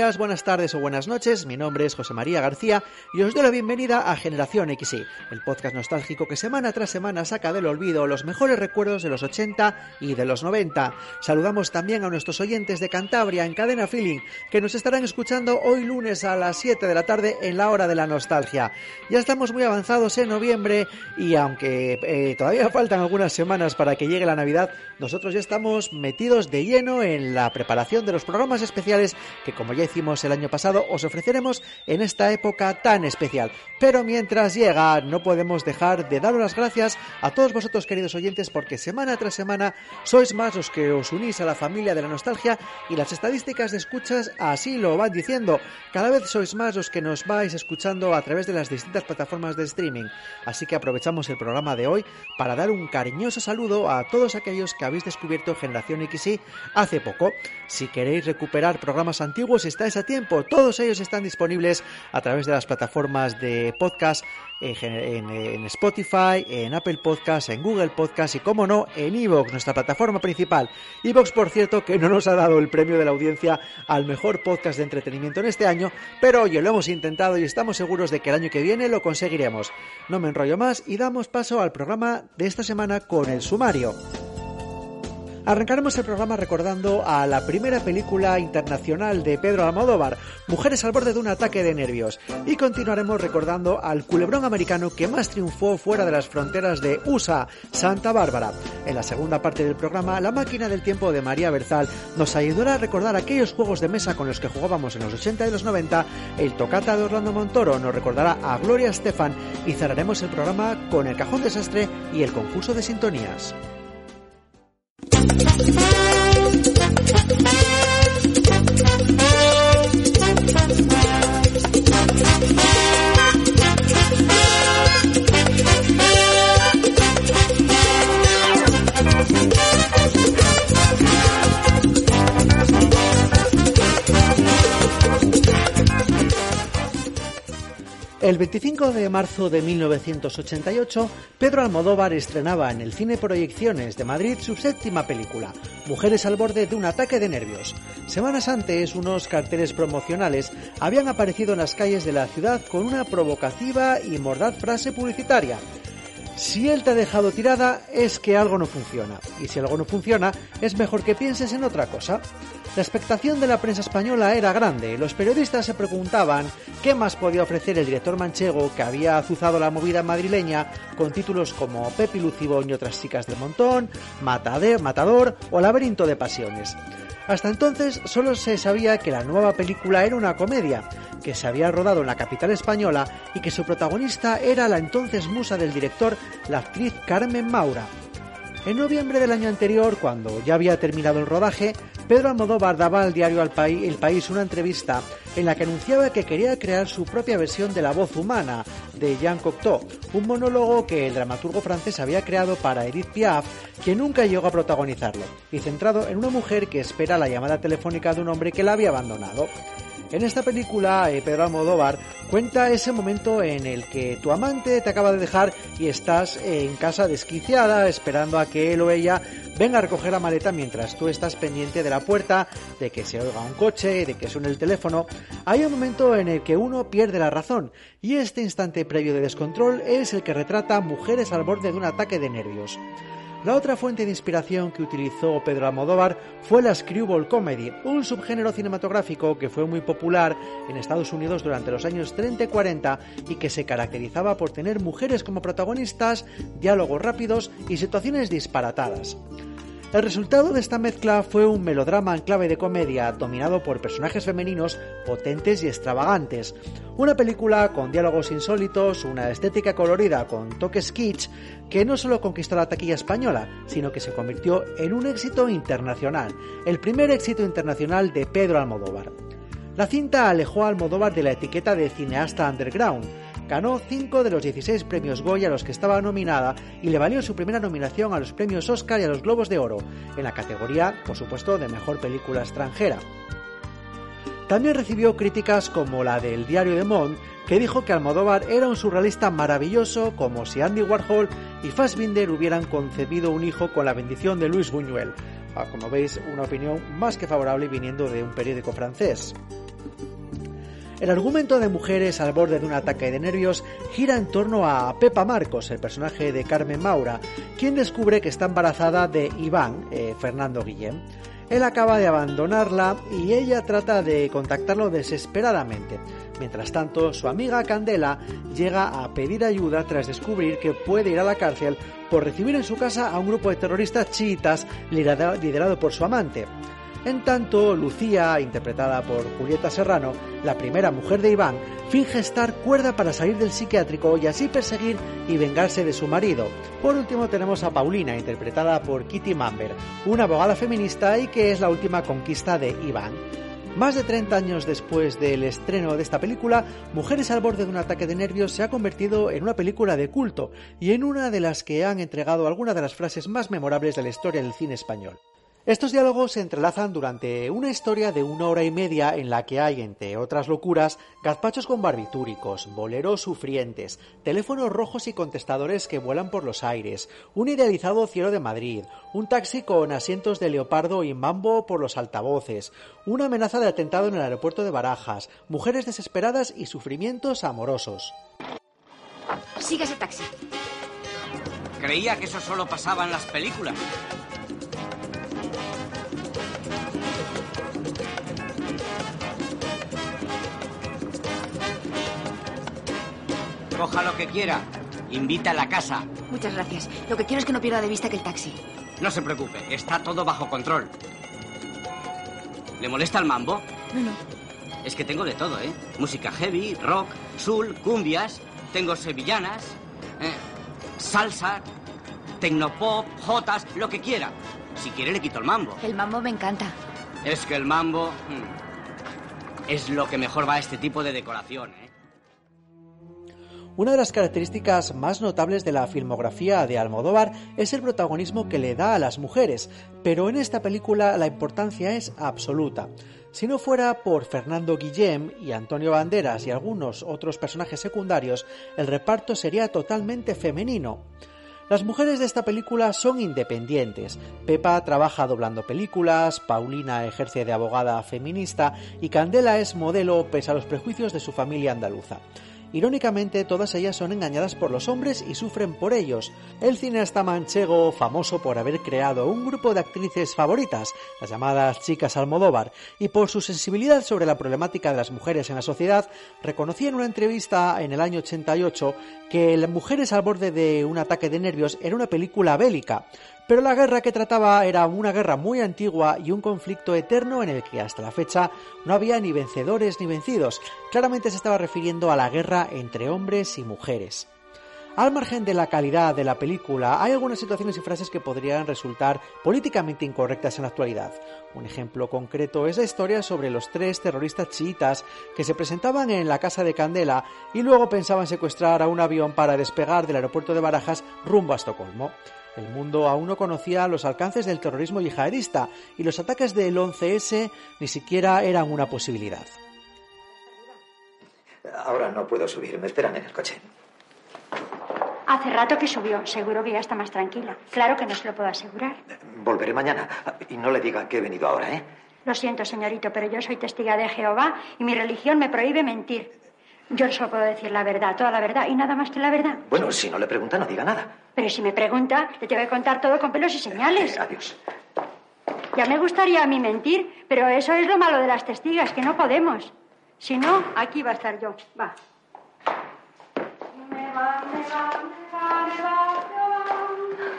Días, buenas tardes o buenas noches. Mi nombre es José María García y os doy la bienvenida a Generación XY, el podcast nostálgico que semana tras semana saca del olvido los mejores recuerdos de los 80 y de los 90. Saludamos también a nuestros oyentes de Cantabria en Cadena Feeling, que nos estarán escuchando hoy lunes a las 7 de la tarde en la hora de la nostalgia. Ya estamos muy avanzados en noviembre y aunque eh, todavía faltan algunas semanas para que llegue la Navidad, nosotros ya estamos metidos de lleno en la preparación de los programas especiales que como ya hicimos el año pasado os ofreceremos en esta época tan especial. Pero mientras llega no podemos dejar de daros las gracias a todos vosotros queridos oyentes porque semana tras semana sois más los que os unís a la familia de la nostalgia y las estadísticas de escuchas así lo van diciendo. Cada vez sois más los que nos vais escuchando a través de las distintas plataformas de streaming. Así que aprovechamos el programa de hoy para dar un cariñoso saludo a todos aquellos que habéis descubierto Generación XY hace poco. Si queréis recuperar programas antiguos, estáis a tiempo. Todos ellos están disponibles a través de las plataformas de podcast en, Spotify, en Apple Podcast, en Google Podcast y, como no, en Evox, nuestra plataforma principal. Evox, por cierto, que no nos ha dado el premio de la audiencia al mejor podcast de entretenimiento en este año, pero oye, lo hemos intentado y estamos seguros de que el año que viene lo conseguiremos. No me enrollo más y damos paso al programa de esta semana con el sumario. Arrancaremos el programa recordando a la primera película internacional de Pedro Almodóvar, Mujeres al borde de un ataque de nervios, y continuaremos recordando al culebrón americano que más triunfó fuera de las fronteras de USA, Santa Bárbara. En la segunda parte del programa, La máquina del tiempo de María Berzal nos ayudará a recordar aquellos juegos de mesa con los que jugábamos en los 80 y los 90, el tocata de Orlando Montoro nos recordará a Gloria Estefan y cerraremos el programa con el cajón desastre y el concurso de sintonías. El 25 de marzo de 1988, Pedro Almodóvar estrenaba en el Cine Proyecciones de Madrid su séptima película, Mujeres al borde de un ataque de nervios. Semanas antes, unos carteles promocionales habían aparecido en las calles de la ciudad con una provocativa y mordaz frase publicitaria. Si él te ha dejado tirada es que algo no funciona, y si algo no funciona es mejor que pienses en otra cosa. La expectación de la prensa española era grande. Los periodistas se preguntaban qué más podía ofrecer el director manchego que había azuzado la movida madrileña con títulos como Pepi Lucibón y otras chicas del montón, Matador o Laberinto de Pasiones. Hasta entonces solo se sabía que la nueva película era una comedia, que se había rodado en la capital española y que su protagonista era la entonces musa del director, la actriz Carmen Maura. En noviembre del año anterior, cuando ya había terminado el rodaje, Pedro Almodóvar daba al diario El País una entrevista en la que anunciaba que quería crear su propia versión de La voz humana de Jean Cocteau, un monólogo que el dramaturgo francés había creado para Edith Piaf, que nunca llegó a protagonizarlo, y centrado en una mujer que espera la llamada telefónica de un hombre que la había abandonado. En esta película, eh, Pedro Almodóvar cuenta ese momento en el que tu amante te acaba de dejar y estás en casa desquiciada esperando a que él o ella venga a recoger la maleta mientras tú estás pendiente de la puerta, de que se oiga un coche, de que suene el teléfono. Hay un momento en el que uno pierde la razón y este instante previo de descontrol es el que retrata mujeres al borde de un ataque de nervios. La otra fuente de inspiración que utilizó Pedro Almodóvar fue la screwball comedy, un subgénero cinematográfico que fue muy popular en Estados Unidos durante los años 30 y 40 y que se caracterizaba por tener mujeres como protagonistas, diálogos rápidos y situaciones disparatadas. El resultado de esta mezcla fue un melodrama en clave de comedia dominado por personajes femeninos potentes y extravagantes. Una película con diálogos insólitos, una estética colorida con toques kitsch que no solo conquistó la taquilla española, sino que se convirtió en un éxito internacional, el primer éxito internacional de Pedro Almodóvar. La cinta alejó a Almodóvar de la etiqueta de cineasta underground, ganó 5 de los 16 premios Goya a los que estaba nominada y le valió su primera nominación a los premios Oscar y a los Globos de Oro, en la categoría, por supuesto, de Mejor Película Extranjera. También recibió críticas como la del diario de Monde, que dijo que Almodóvar era un surrealista maravilloso, como si Andy Warhol y Fassbinder hubieran concebido un hijo con la bendición de Luis Buñuel. Ah, como veis, una opinión más que favorable viniendo de un periódico francés. El argumento de mujeres al borde de un ataque de nervios gira en torno a Pepa Marcos, el personaje de Carmen Maura, quien descubre que está embarazada de Iván, eh, Fernando Guillén. Él acaba de abandonarla y ella trata de contactarlo desesperadamente. Mientras tanto, su amiga Candela llega a pedir ayuda tras descubrir que puede ir a la cárcel por recibir en su casa a un grupo de terroristas chiitas liderado por su amante. En tanto, Lucía, interpretada por Julieta Serrano, la primera mujer de Iván, finge estar cuerda para salir del psiquiátrico y así perseguir y vengarse de su marido. Por último tenemos a Paulina, interpretada por Kitty Mamber, una abogada feminista y que es la última conquista de Iván. Más de 30 años después del estreno de esta película, Mujeres al borde de un ataque de nervios se ha convertido en una película de culto y en una de las que han entregado algunas de las frases más memorables de la historia del cine español. Estos diálogos se entrelazan durante una historia de una hora y media en la que hay, entre otras locuras, gazpachos con barbitúricos, boleros sufrientes, teléfonos rojos y contestadores que vuelan por los aires, un idealizado cielo de Madrid, un taxi con asientos de leopardo y mambo por los altavoces, una amenaza de atentado en el aeropuerto de Barajas, mujeres desesperadas y sufrimientos amorosos. Siga ese taxi. Creía que eso solo pasaba en las películas. Coja lo que quiera. Invita a la casa. Muchas gracias. Lo que quiero es que no pierda de vista que el taxi. No se preocupe, está todo bajo control. ¿Le molesta el mambo? No, no. Es que tengo de todo, ¿eh? Música heavy, rock, soul, cumbias, tengo sevillanas, eh, salsa, tecnopop, jotas, lo que quiera. Si quiere le quito el mambo. El mambo me encanta. Es que el mambo mm, es lo que mejor va a este tipo de decoración, ¿eh? Una de las características más notables de la filmografía de Almodóvar es el protagonismo que le da a las mujeres, pero en esta película la importancia es absoluta. Si no fuera por Fernando Guillem y Antonio Banderas y algunos otros personajes secundarios, el reparto sería totalmente femenino. Las mujeres de esta película son independientes. Pepa trabaja doblando películas, Paulina ejerce de abogada feminista y Candela es modelo pese a los prejuicios de su familia andaluza. Irónicamente, todas ellas son engañadas por los hombres y sufren por ellos. El cineasta manchego, famoso por haber creado un grupo de actrices favoritas, las llamadas chicas Almodóvar, y por su sensibilidad sobre la problemática de las mujeres en la sociedad, reconocía en una entrevista en el año 88 que Las mujeres al borde de un ataque de nervios era una película bélica, pero la guerra que trataba era una guerra muy antigua y un conflicto eterno en el que hasta la fecha no había ni vencedores ni vencidos. Claramente se estaba refiriendo a la guerra entre hombres y mujeres. Al margen de la calidad de la película, hay algunas situaciones y frases que podrían resultar políticamente incorrectas en la actualidad. Un ejemplo concreto es la historia sobre los tres terroristas chiitas que se presentaban en la casa de Candela y luego pensaban secuestrar a un avión para despegar del aeropuerto de Barajas rumbo a Estocolmo. El mundo aún no conocía los alcances del terrorismo yihadista y los ataques del 11S ni siquiera eran una posibilidad. Ahora no puedo subir, me esperan en el coche. Hace rato que subió, seguro que ya está más tranquila. Claro que no se lo puedo asegurar. Volveré mañana y no le diga que he venido ahora, ¿eh? Lo siento, señorito, pero yo soy testiga de Jehová y mi religión me prohíbe mentir. Yo solo puedo decir la verdad, toda la verdad y nada más que la verdad. Bueno, si no le pregunta, no diga nada. Pero si me pregunta, le tengo que contar todo con pelos y señales. Eh, adiós. Ya me gustaría a mí mentir, pero eso es lo malo de las testigas, que no podemos. Si no, aquí va a estar yo. Va. Me va, me va, me va, me va, me va.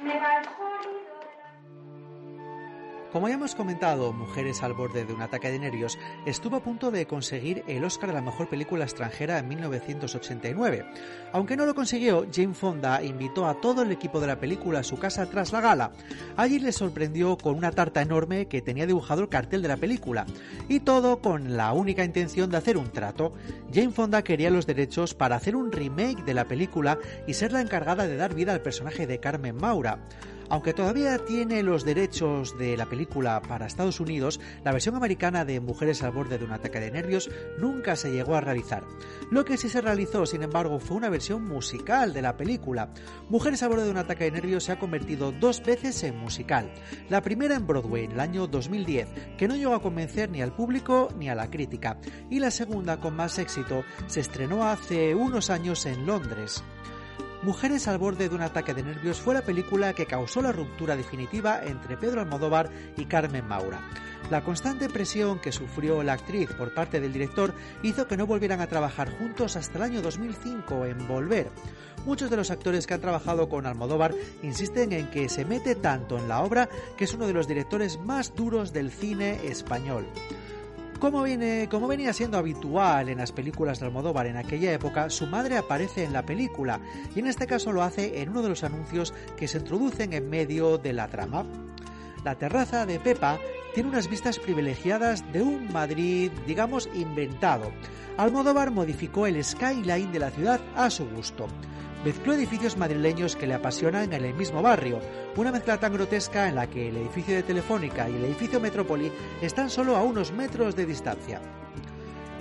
Me va el. Como ya hemos comentado, Mujeres al borde de un ataque de nervios estuvo a punto de conseguir el Oscar a la mejor película extranjera en 1989. Aunque no lo consiguió, Jane Fonda invitó a todo el equipo de la película a su casa tras la gala. Allí les sorprendió con una tarta enorme que tenía dibujado el cartel de la película. Y todo con la única intención de hacer un trato. Jane Fonda quería los derechos para hacer un remake de la película y ser la encargada de dar vida al personaje de Carmen Maura. Aunque todavía tiene los derechos de la película para Estados Unidos, la versión americana de Mujeres al borde de un ataque de nervios nunca se llegó a realizar. Lo que sí se realizó, sin embargo, fue una versión musical de la película. Mujeres al borde de un ataque de nervios se ha convertido dos veces en musical. La primera en Broadway en el año 2010, que no llegó a convencer ni al público ni a la crítica, y la segunda, con más éxito, se estrenó hace unos años en Londres. Mujeres al borde de un ataque de nervios fue la película que causó la ruptura definitiva entre Pedro Almodóvar y Carmen Maura. La constante presión que sufrió la actriz por parte del director hizo que no volvieran a trabajar juntos hasta el año 2005 en Volver. Muchos de los actores que han trabajado con Almodóvar insisten en que se mete tanto en la obra que es uno de los directores más duros del cine español. Como, viene, como venía siendo habitual en las películas de Almodóvar en aquella época, su madre aparece en la película y en este caso lo hace en uno de los anuncios que se introducen en medio de la trama. La terraza de Pepa tiene unas vistas privilegiadas de un Madrid, digamos, inventado. Almodóvar modificó el skyline de la ciudad a su gusto mezcló edificios madrileños que le apasionan en el mismo barrio, una mezcla tan grotesca en la que el edificio de Telefónica y el edificio Metrópoli están solo a unos metros de distancia.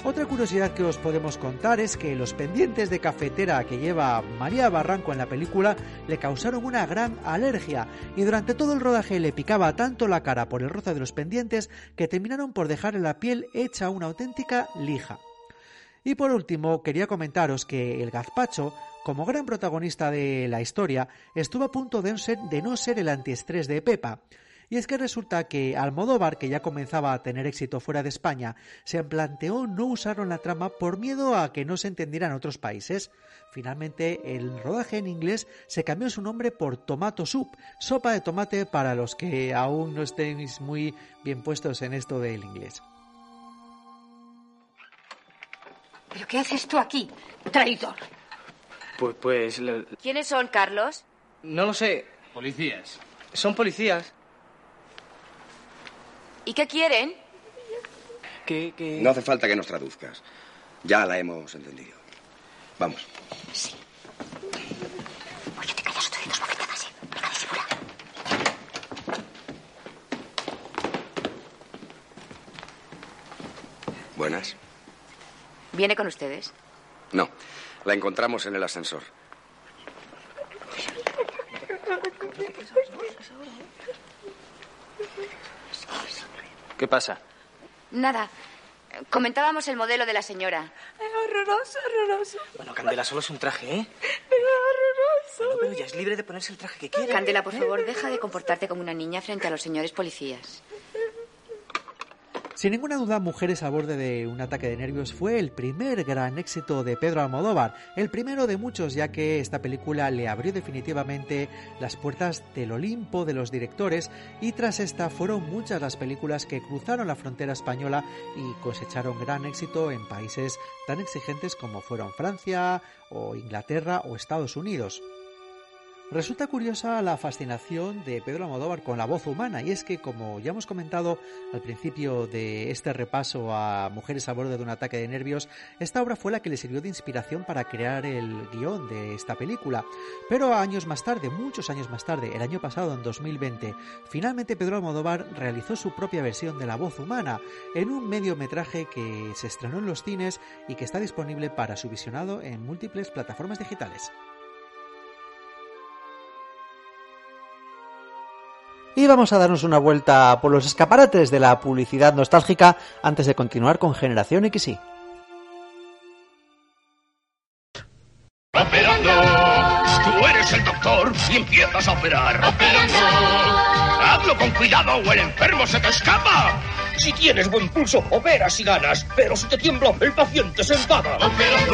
Otra curiosidad que os podemos contar es que los pendientes de cafetera que lleva María Barranco en la película le causaron una gran alergia y durante todo el rodaje le picaba tanto la cara por el roce de los pendientes que terminaron por dejar la piel hecha una auténtica lija. Y por último, quería comentaros que el gazpacho como gran protagonista de la historia, estuvo a punto de, no ser el antiestrés de Pepa. Y es que resulta que Almodóvar, que ya comenzaba a tener éxito fuera de España, se planteó no usarlo en la trama por miedo a que no se entendiera en otros países. Finalmente, el rodaje en inglés se cambió su nombre por Tomato Soup, sopa de tomate para los que aún no estéis muy bien puestos en esto del inglés. ¿Pero qué haces tú aquí, traidor? Pues, pues... ¿Quiénes son, Carlos? No lo sé. Policías. Son policías. ¿Y qué quieren? Que, que... No hace falta que nos traduzcas. Ya la hemos entendido. Vamos. Sí. Oye, te callas otro dos bofetadas, ¿eh? Venga, disimula. Buenas. ¿Viene con ustedes? No. La encontramos en el ascensor. ¿Qué pasa? Nada. Comentábamos el modelo de la señora. Es horroroso, horroroso. Bueno, Candela, solo es un traje, ¿eh? Es horroroso. Bueno, pero ya es libre de ponerse el traje que quiera. Candela, por favor, deja de comportarte como una niña frente a los señores policías. Sin ninguna duda, Mujeres a borde de un ataque de nervios fue el primer gran éxito de Pedro Almodóvar, el primero de muchos ya que esta película le abrió definitivamente las puertas del Olimpo de los directores y tras esta fueron muchas las películas que cruzaron la frontera española y cosecharon gran éxito en países tan exigentes como fueron Francia o Inglaterra o Estados Unidos. Resulta curiosa la fascinación de Pedro Almodóvar con la voz humana y es que como ya hemos comentado al principio de este repaso a Mujeres a borde de un ataque de nervios, esta obra fue la que le sirvió de inspiración para crear el guion de esta película. Pero años más tarde, muchos años más tarde, el año pasado en 2020, finalmente Pedro Almodóvar realizó su propia versión de la voz humana en un mediometraje que se estrenó en los cines y que está disponible para su visionado en múltiples plataformas digitales. Y vamos a darnos una vuelta por los escaparates de la publicidad nostálgica antes de continuar con Generación XY. Operando, tú eres el doctor y empiezas a operar. Operando, hazlo con cuidado o el enfermo se te escapa. Si tienes buen pulso, operas y ganas, pero si te tiembla, el paciente se enfada. Operando,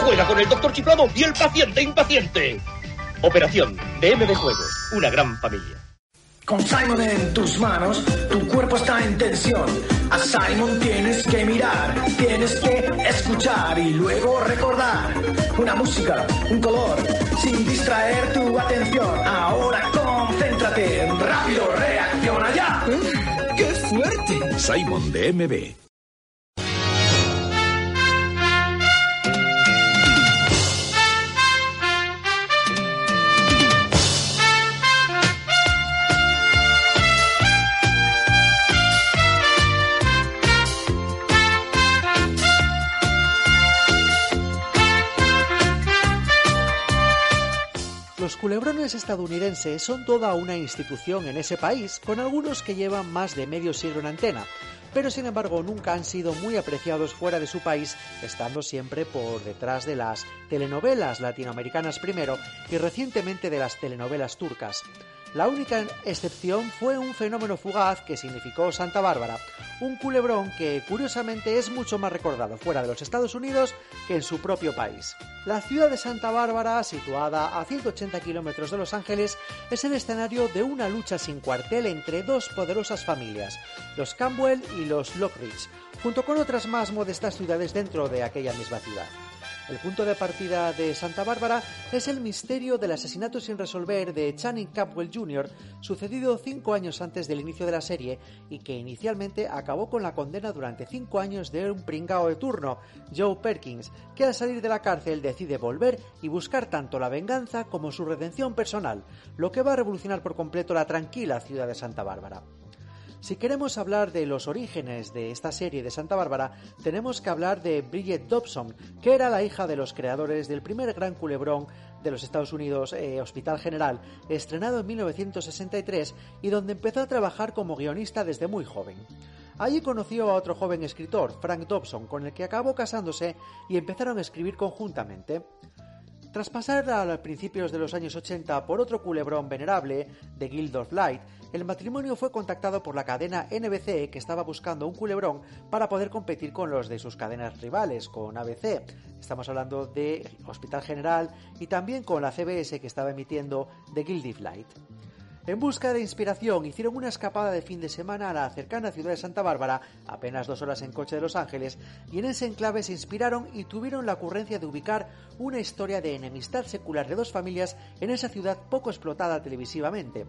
juega con el doctor chiflado y el paciente impaciente. Operación DM de Juegos, una gran familia. Con Simon en tus manos, tu cuerpo está en tensión. A Simon tienes que mirar, tienes que escuchar y luego recordar. Una música, un color, sin distraer tu atención. Ahora concéntrate, rápido, reacciona ya. ¡Qué fuerte! Simon de MB. Culebrones estadounidenses son toda una institución en ese país, con algunos que llevan más de medio siglo en antena, pero sin embargo nunca han sido muy apreciados fuera de su país, estando siempre por detrás de las telenovelas latinoamericanas primero y recientemente de las telenovelas turcas. La única excepción fue un fenómeno fugaz que significó Santa Bárbara, un culebrón que curiosamente es mucho más recordado fuera de los Estados Unidos que en su propio país. La ciudad de Santa Bárbara, situada a 180 kilómetros de Los Ángeles, es el escenario de una lucha sin cuartel entre dos poderosas familias, los Campbell y los Lockridge, junto con otras más modestas ciudades dentro de aquella misma ciudad. El punto de partida de Santa Bárbara es el misterio del asesinato sin resolver de Channing Campbell Jr., sucedido cinco años antes del inicio de la serie y que inicialmente acabó con la condena durante cinco años de un pringao de turno, Joe Perkins, que al salir de la cárcel decide volver y buscar tanto la venganza como su redención personal, lo que va a revolucionar por completo la tranquila ciudad de Santa Bárbara. Si queremos hablar de los orígenes de esta serie de Santa Bárbara, tenemos que hablar de Bridget Dobson, que era la hija de los creadores del primer gran culebrón de los Estados Unidos, eh, Hospital General, estrenado en 1963 y donde empezó a trabajar como guionista desde muy joven. Allí conoció a otro joven escritor, Frank Dobson, con el que acabó casándose y empezaron a escribir conjuntamente. Tras pasar a principios de los años 80 por otro culebrón venerable, The Guild of Light, el matrimonio fue contactado por la cadena NBC que estaba buscando un culebrón para poder competir con los de sus cadenas rivales, con ABC. Estamos hablando de Hospital General y también con la CBS que estaba emitiendo The Guilty Flight. En busca de inspiración, hicieron una escapada de fin de semana a la cercana ciudad de Santa Bárbara, apenas dos horas en coche de Los Ángeles, y en ese enclave se inspiraron y tuvieron la ocurrencia de ubicar una historia de enemistad secular de dos familias en esa ciudad poco explotada televisivamente.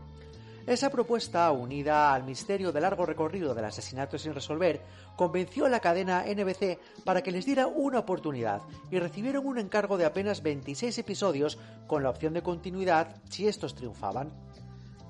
Esa propuesta, unida al misterio de largo recorrido del asesinato sin resolver, convenció a la cadena NBC para que les diera una oportunidad y recibieron un encargo de apenas 26 episodios con la opción de continuidad si estos triunfaban.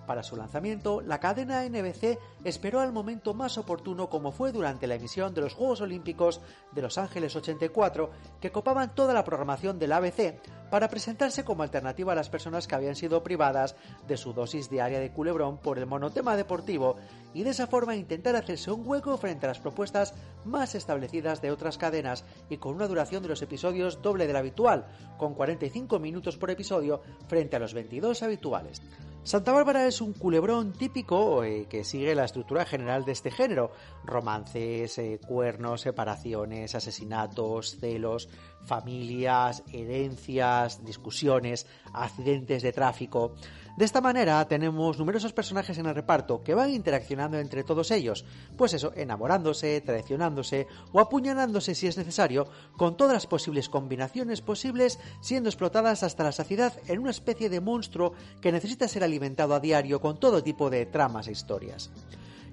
Para su lanzamiento, la cadena NBC esperó al momento más oportuno como fue durante la emisión de los Juegos Olímpicos de Los Ángeles 84, que copaban toda la programación del ABC para presentarse como alternativa a las personas que habían sido privadas de su dosis diaria de culebrón por el monotema deportivo y de esa forma intentar hacerse un hueco frente a las propuestas más establecidas de otras cadenas y con una duración de los episodios doble de la habitual, con 45 minutos por episodio frente a los 22 habituales. Santa Bárbara es un culebrón típico eh, que sigue la estructura general de este género. Romances, eh, cuernos, separaciones, asesinatos, celos, familias, herencias, discusiones, accidentes de tráfico. De esta manera tenemos numerosos personajes en el reparto que van interaccionando entre todos ellos, pues eso, enamorándose, traicionándose o apuñalándose si es necesario, con todas las posibles combinaciones posibles, siendo explotadas hasta la saciedad en una especie de monstruo que necesita ser alimentado a diario con todo tipo de tramas e historias.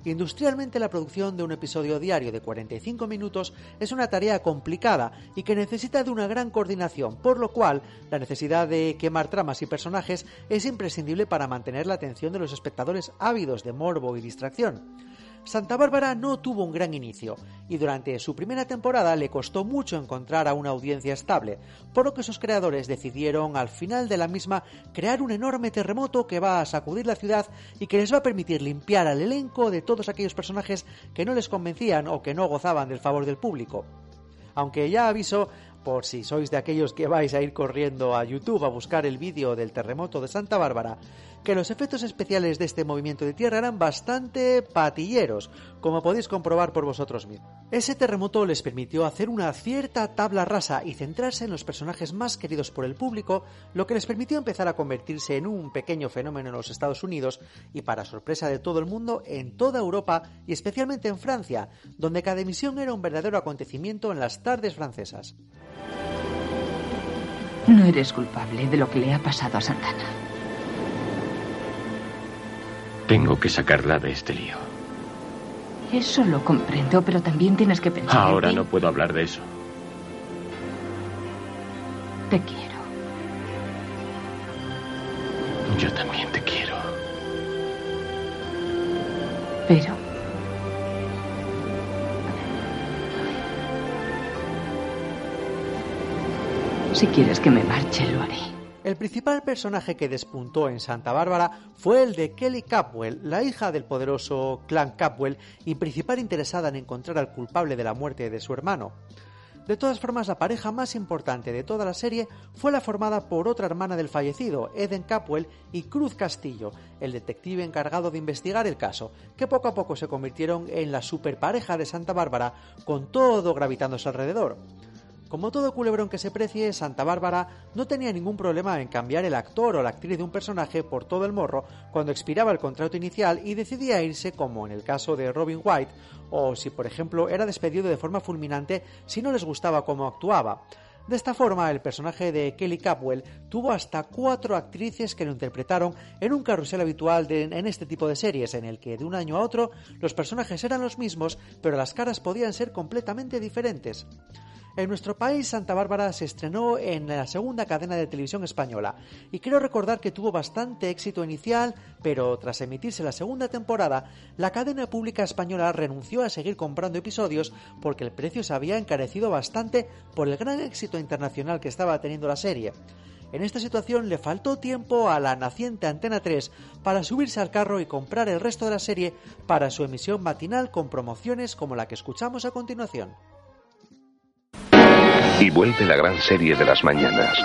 Industrialmente la producción de un episodio diario de 45 minutos es una tarea complicada y que necesita de una gran coordinación, por lo cual la necesidad de quemar tramas y personajes es imprescindible para mantener la atención de los espectadores ávidos de morbo y distracción. Santa Bárbara no tuvo un gran inicio y durante su primera temporada le costó mucho encontrar a una audiencia estable, por lo que sus creadores decidieron al final de la misma crear un enorme terremoto que va a sacudir la ciudad y que les va a permitir limpiar al elenco de todos aquellos personajes que no les convencían o que no gozaban del favor del público. Aunque ya aviso, por si sois de aquellos que vais a ir corriendo a YouTube a buscar el vídeo del terremoto de Santa Bárbara, que los efectos especiales de este movimiento de tierra eran bastante patilleros, como podéis comprobar por vosotros mismos. Ese terremoto les permitió hacer una cierta tabla rasa y centrarse en los personajes más queridos por el público, lo que les permitió empezar a convertirse en un pequeño fenómeno en los Estados Unidos y, para sorpresa de todo el mundo, en toda Europa y especialmente en Francia, donde cada emisión era un verdadero acontecimiento en las tardes francesas. No eres culpable de lo que le ha pasado a Santana. Tengo que sacarla de este lío. Eso lo comprendo, pero también tienes que pensar. Ahora en ti. no puedo hablar de eso. Te quiero. Yo también te quiero. Pero. Si quieres que me marche, lo haré. El principal personaje que despuntó en Santa Bárbara fue el de Kelly Capwell, la hija del poderoso clan Capwell y principal interesada en encontrar al culpable de la muerte de su hermano. De todas formas, la pareja más importante de toda la serie fue la formada por otra hermana del fallecido, Eden Capwell, y Cruz Castillo, el detective encargado de investigar el caso, que poco a poco se convirtieron en la superpareja de Santa Bárbara, con todo gravitándose alrededor. Como todo culebrón que se precie, Santa Bárbara no tenía ningún problema en cambiar el actor o la actriz de un personaje por todo el morro cuando expiraba el contrato inicial y decidía irse, como en el caso de Robin White, o si por ejemplo era despedido de forma fulminante si no les gustaba cómo actuaba. De esta forma, el personaje de Kelly Capwell tuvo hasta cuatro actrices que lo interpretaron en un carrusel habitual en este tipo de series, en el que de un año a otro los personajes eran los mismos, pero las caras podían ser completamente diferentes. En nuestro país, Santa Bárbara se estrenó en la segunda cadena de televisión española y quiero recordar que tuvo bastante éxito inicial, pero tras emitirse la segunda temporada, la cadena pública española renunció a seguir comprando episodios porque el precio se había encarecido bastante por el gran éxito internacional que estaba teniendo la serie. En esta situación le faltó tiempo a la naciente Antena 3 para subirse al carro y comprar el resto de la serie para su emisión matinal con promociones como la que escuchamos a continuación. Y vuelve la gran serie de las mañanas.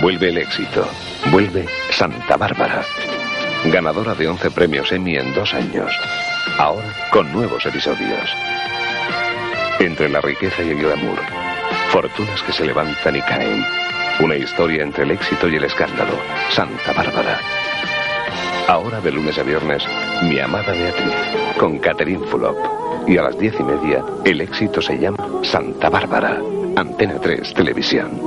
Vuelve el éxito. Vuelve Santa Bárbara. Ganadora de 11 premios Emmy en dos años. Ahora con nuevos episodios. Entre la riqueza y el glamour. Fortunas que se levantan y caen. Una historia entre el éxito y el escándalo. Santa Bárbara. Ahora de lunes a viernes, mi amada Beatriz, con Catherine Fulop. Y a las diez y media, el éxito se llama Santa Bárbara. Antena 3 Televisión.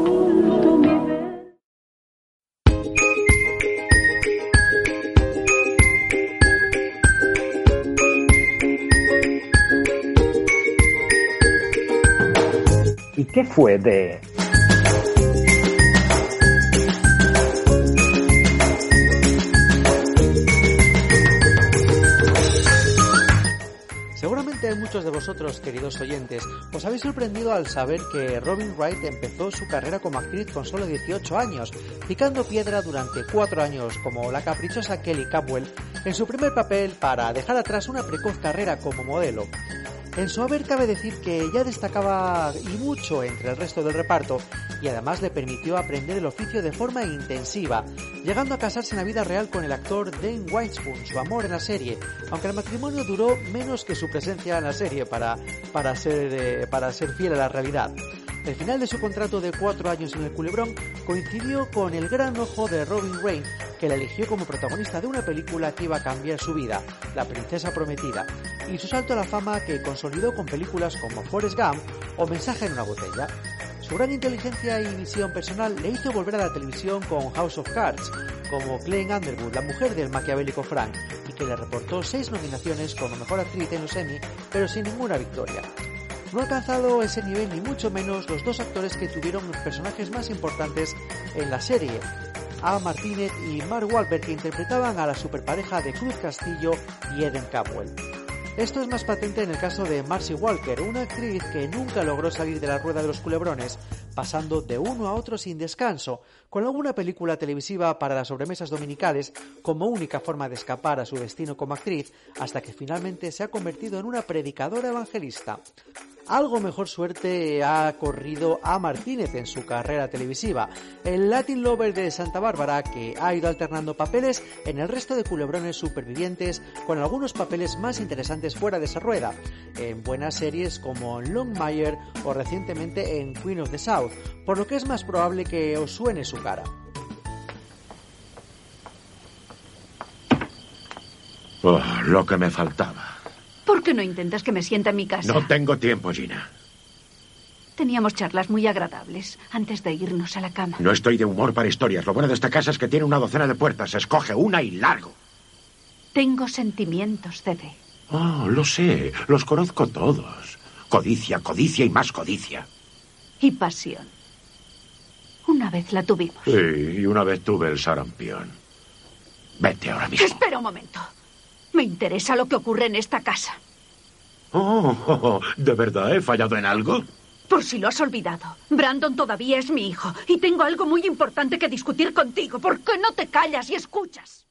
¿Y qué fue de vosotros, queridos oyentes, os habéis sorprendido al saber que Robin Wright empezó su carrera como actriz con solo 18 años, picando piedra durante 4 años como la caprichosa Kelly Capwell en su primer papel para dejar atrás una precoz carrera como modelo. En su haber cabe decir que ya destacaba y mucho entre el resto del reparto y además le permitió aprender el oficio de forma intensiva, llegando a casarse en la vida real con el actor Dane Winspoon, su amor en la serie, aunque el matrimonio duró menos que su presencia en la serie para, para, ser, eh, para ser fiel a la realidad. El final de su contrato de cuatro años en el Culebrón coincidió con el gran ojo de Robin Rain, que la eligió como protagonista de una película que iba a cambiar su vida, La Princesa Prometida, y su salto a la fama que consolidó con películas como Forrest Gump o Mensaje en una botella. Su gran inteligencia y visión personal le hizo volver a la televisión con House of Cards, como Glenn Underwood, la mujer del maquiavélico Frank, y que le reportó seis nominaciones como mejor actriz en los Emmy, pero sin ninguna victoria. No ha alcanzado ese nivel ni mucho menos los dos actores que tuvieron los personajes más importantes en la serie, A. Martínez y Mark Wahlberg, que interpretaban a la superpareja de Cruz Castillo y Eden Capwell. Esto es más patente en el caso de Marcy Walker, una actriz que nunca logró salir de la rueda de los culebrones, pasando de uno a otro sin descanso, con alguna película televisiva para las sobremesas dominicales como única forma de escapar a su destino como actriz, hasta que finalmente se ha convertido en una predicadora evangelista. Algo mejor suerte ha corrido a Martínez en su carrera televisiva, el Latin Lover de Santa Bárbara que ha ido alternando papeles en el resto de culebrones supervivientes con algunos papeles más interesantes fuera de esa rueda, en buenas series como Longmire o recientemente en Queen of the South, por lo que es más probable que os suene su cara. Oh, lo que me faltaba. ¿Por qué no intentas que me sienta en mi casa? No tengo tiempo, Gina. Teníamos charlas muy agradables antes de irnos a la cama. No estoy de humor para historias. Lo bueno de esta casa es que tiene una docena de puertas. Escoge una y largo. Tengo sentimientos, Cede. Oh, lo sé. Los conozco todos. Codicia, codicia y más codicia. Y pasión. Una vez la tuvimos. Sí, y una vez tuve el sarampión. Vete ahora mismo. Espera un momento. Me interesa lo que ocurre en esta casa. Oh, ¿de verdad he fallado en algo? Por si lo has olvidado, Brandon todavía es mi hijo y tengo algo muy importante que discutir contigo. ¿Por qué no te callas y escuchas?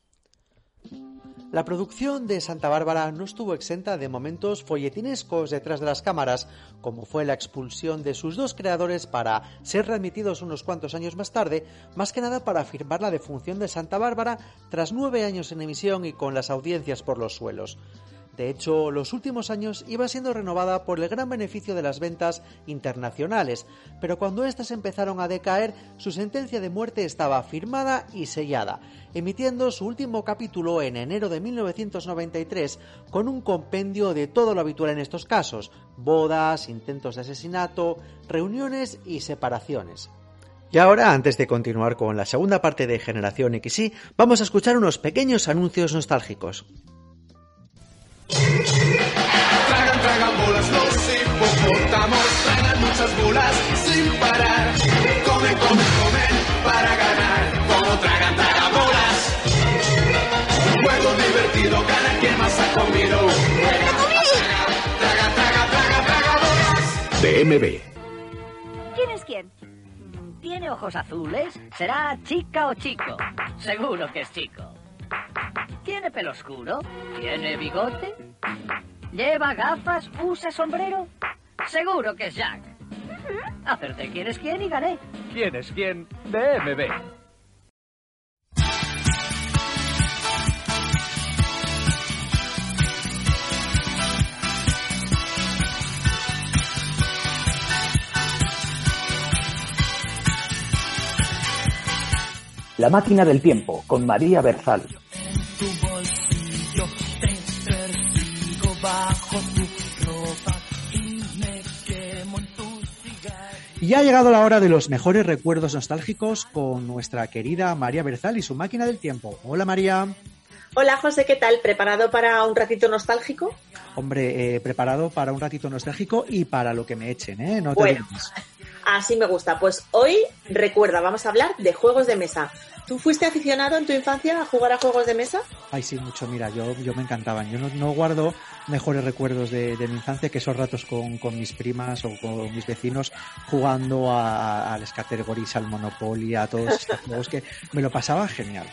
La producción de Santa Bárbara no estuvo exenta de momentos folletinescos detrás de las cámaras, como fue la expulsión de sus dos creadores para ser readmitidos unos cuantos años más tarde, más que nada para afirmar la defunción de Santa Bárbara tras nueve años en emisión y con las audiencias por los suelos. De hecho, los últimos años iba siendo renovada por el gran beneficio de las ventas internacionales, pero cuando éstas empezaron a decaer, su sentencia de muerte estaba firmada y sellada, emitiendo su último capítulo en enero de 1993 con un compendio de todo lo habitual en estos casos, bodas, intentos de asesinato, reuniones y separaciones. Y ahora, antes de continuar con la segunda parte de Generación XY, vamos a escuchar unos pequeños anuncios nostálgicos. Tragan, tragan bolas los hipopótamos, tragan muchas bolas sin parar. Comen, comen, comen para ganar. Como tragan, tragan bolas. Un juego divertido, gana quien más ha comido. Traga, traga, traga, traga bolas. DMB. ¿Quién es quién? ¿Tiene ojos azules? ¿Será chica o chico? Seguro que es chico. ¿Tiene pelo oscuro? ¿Tiene bigote? ¿Lleva gafas? ¿Usa sombrero? Seguro que es Jack. Acerté quién es quién y gané. ¿Quién es quién? DMB. La máquina del tiempo con María Berzal. Bajo tu ropa y me quemo en tu cigarro. Y ha llegado la hora de los mejores recuerdos nostálgicos con nuestra querida María Berzal y su máquina del tiempo. Hola María. Hola José, ¿qué tal? ¿Preparado para un ratito nostálgico? Hombre, eh, preparado para un ratito nostálgico y para lo que me echen, ¿eh? No te Bueno. olvides. Así me gusta. Pues hoy, recuerda, vamos a hablar de juegos de mesa. ¿Tú fuiste aficionado en tu infancia a jugar a juegos de mesa? Ay, sí, mucho. Mira, yo, yo me encantaban. Yo no, no guardo mejores recuerdos de, mi infancia que esos ratos con, con mis primas o con mis vecinos jugando a- al Scattergories, al Monopoly, a todos estos juegos que me lo pasaba genial.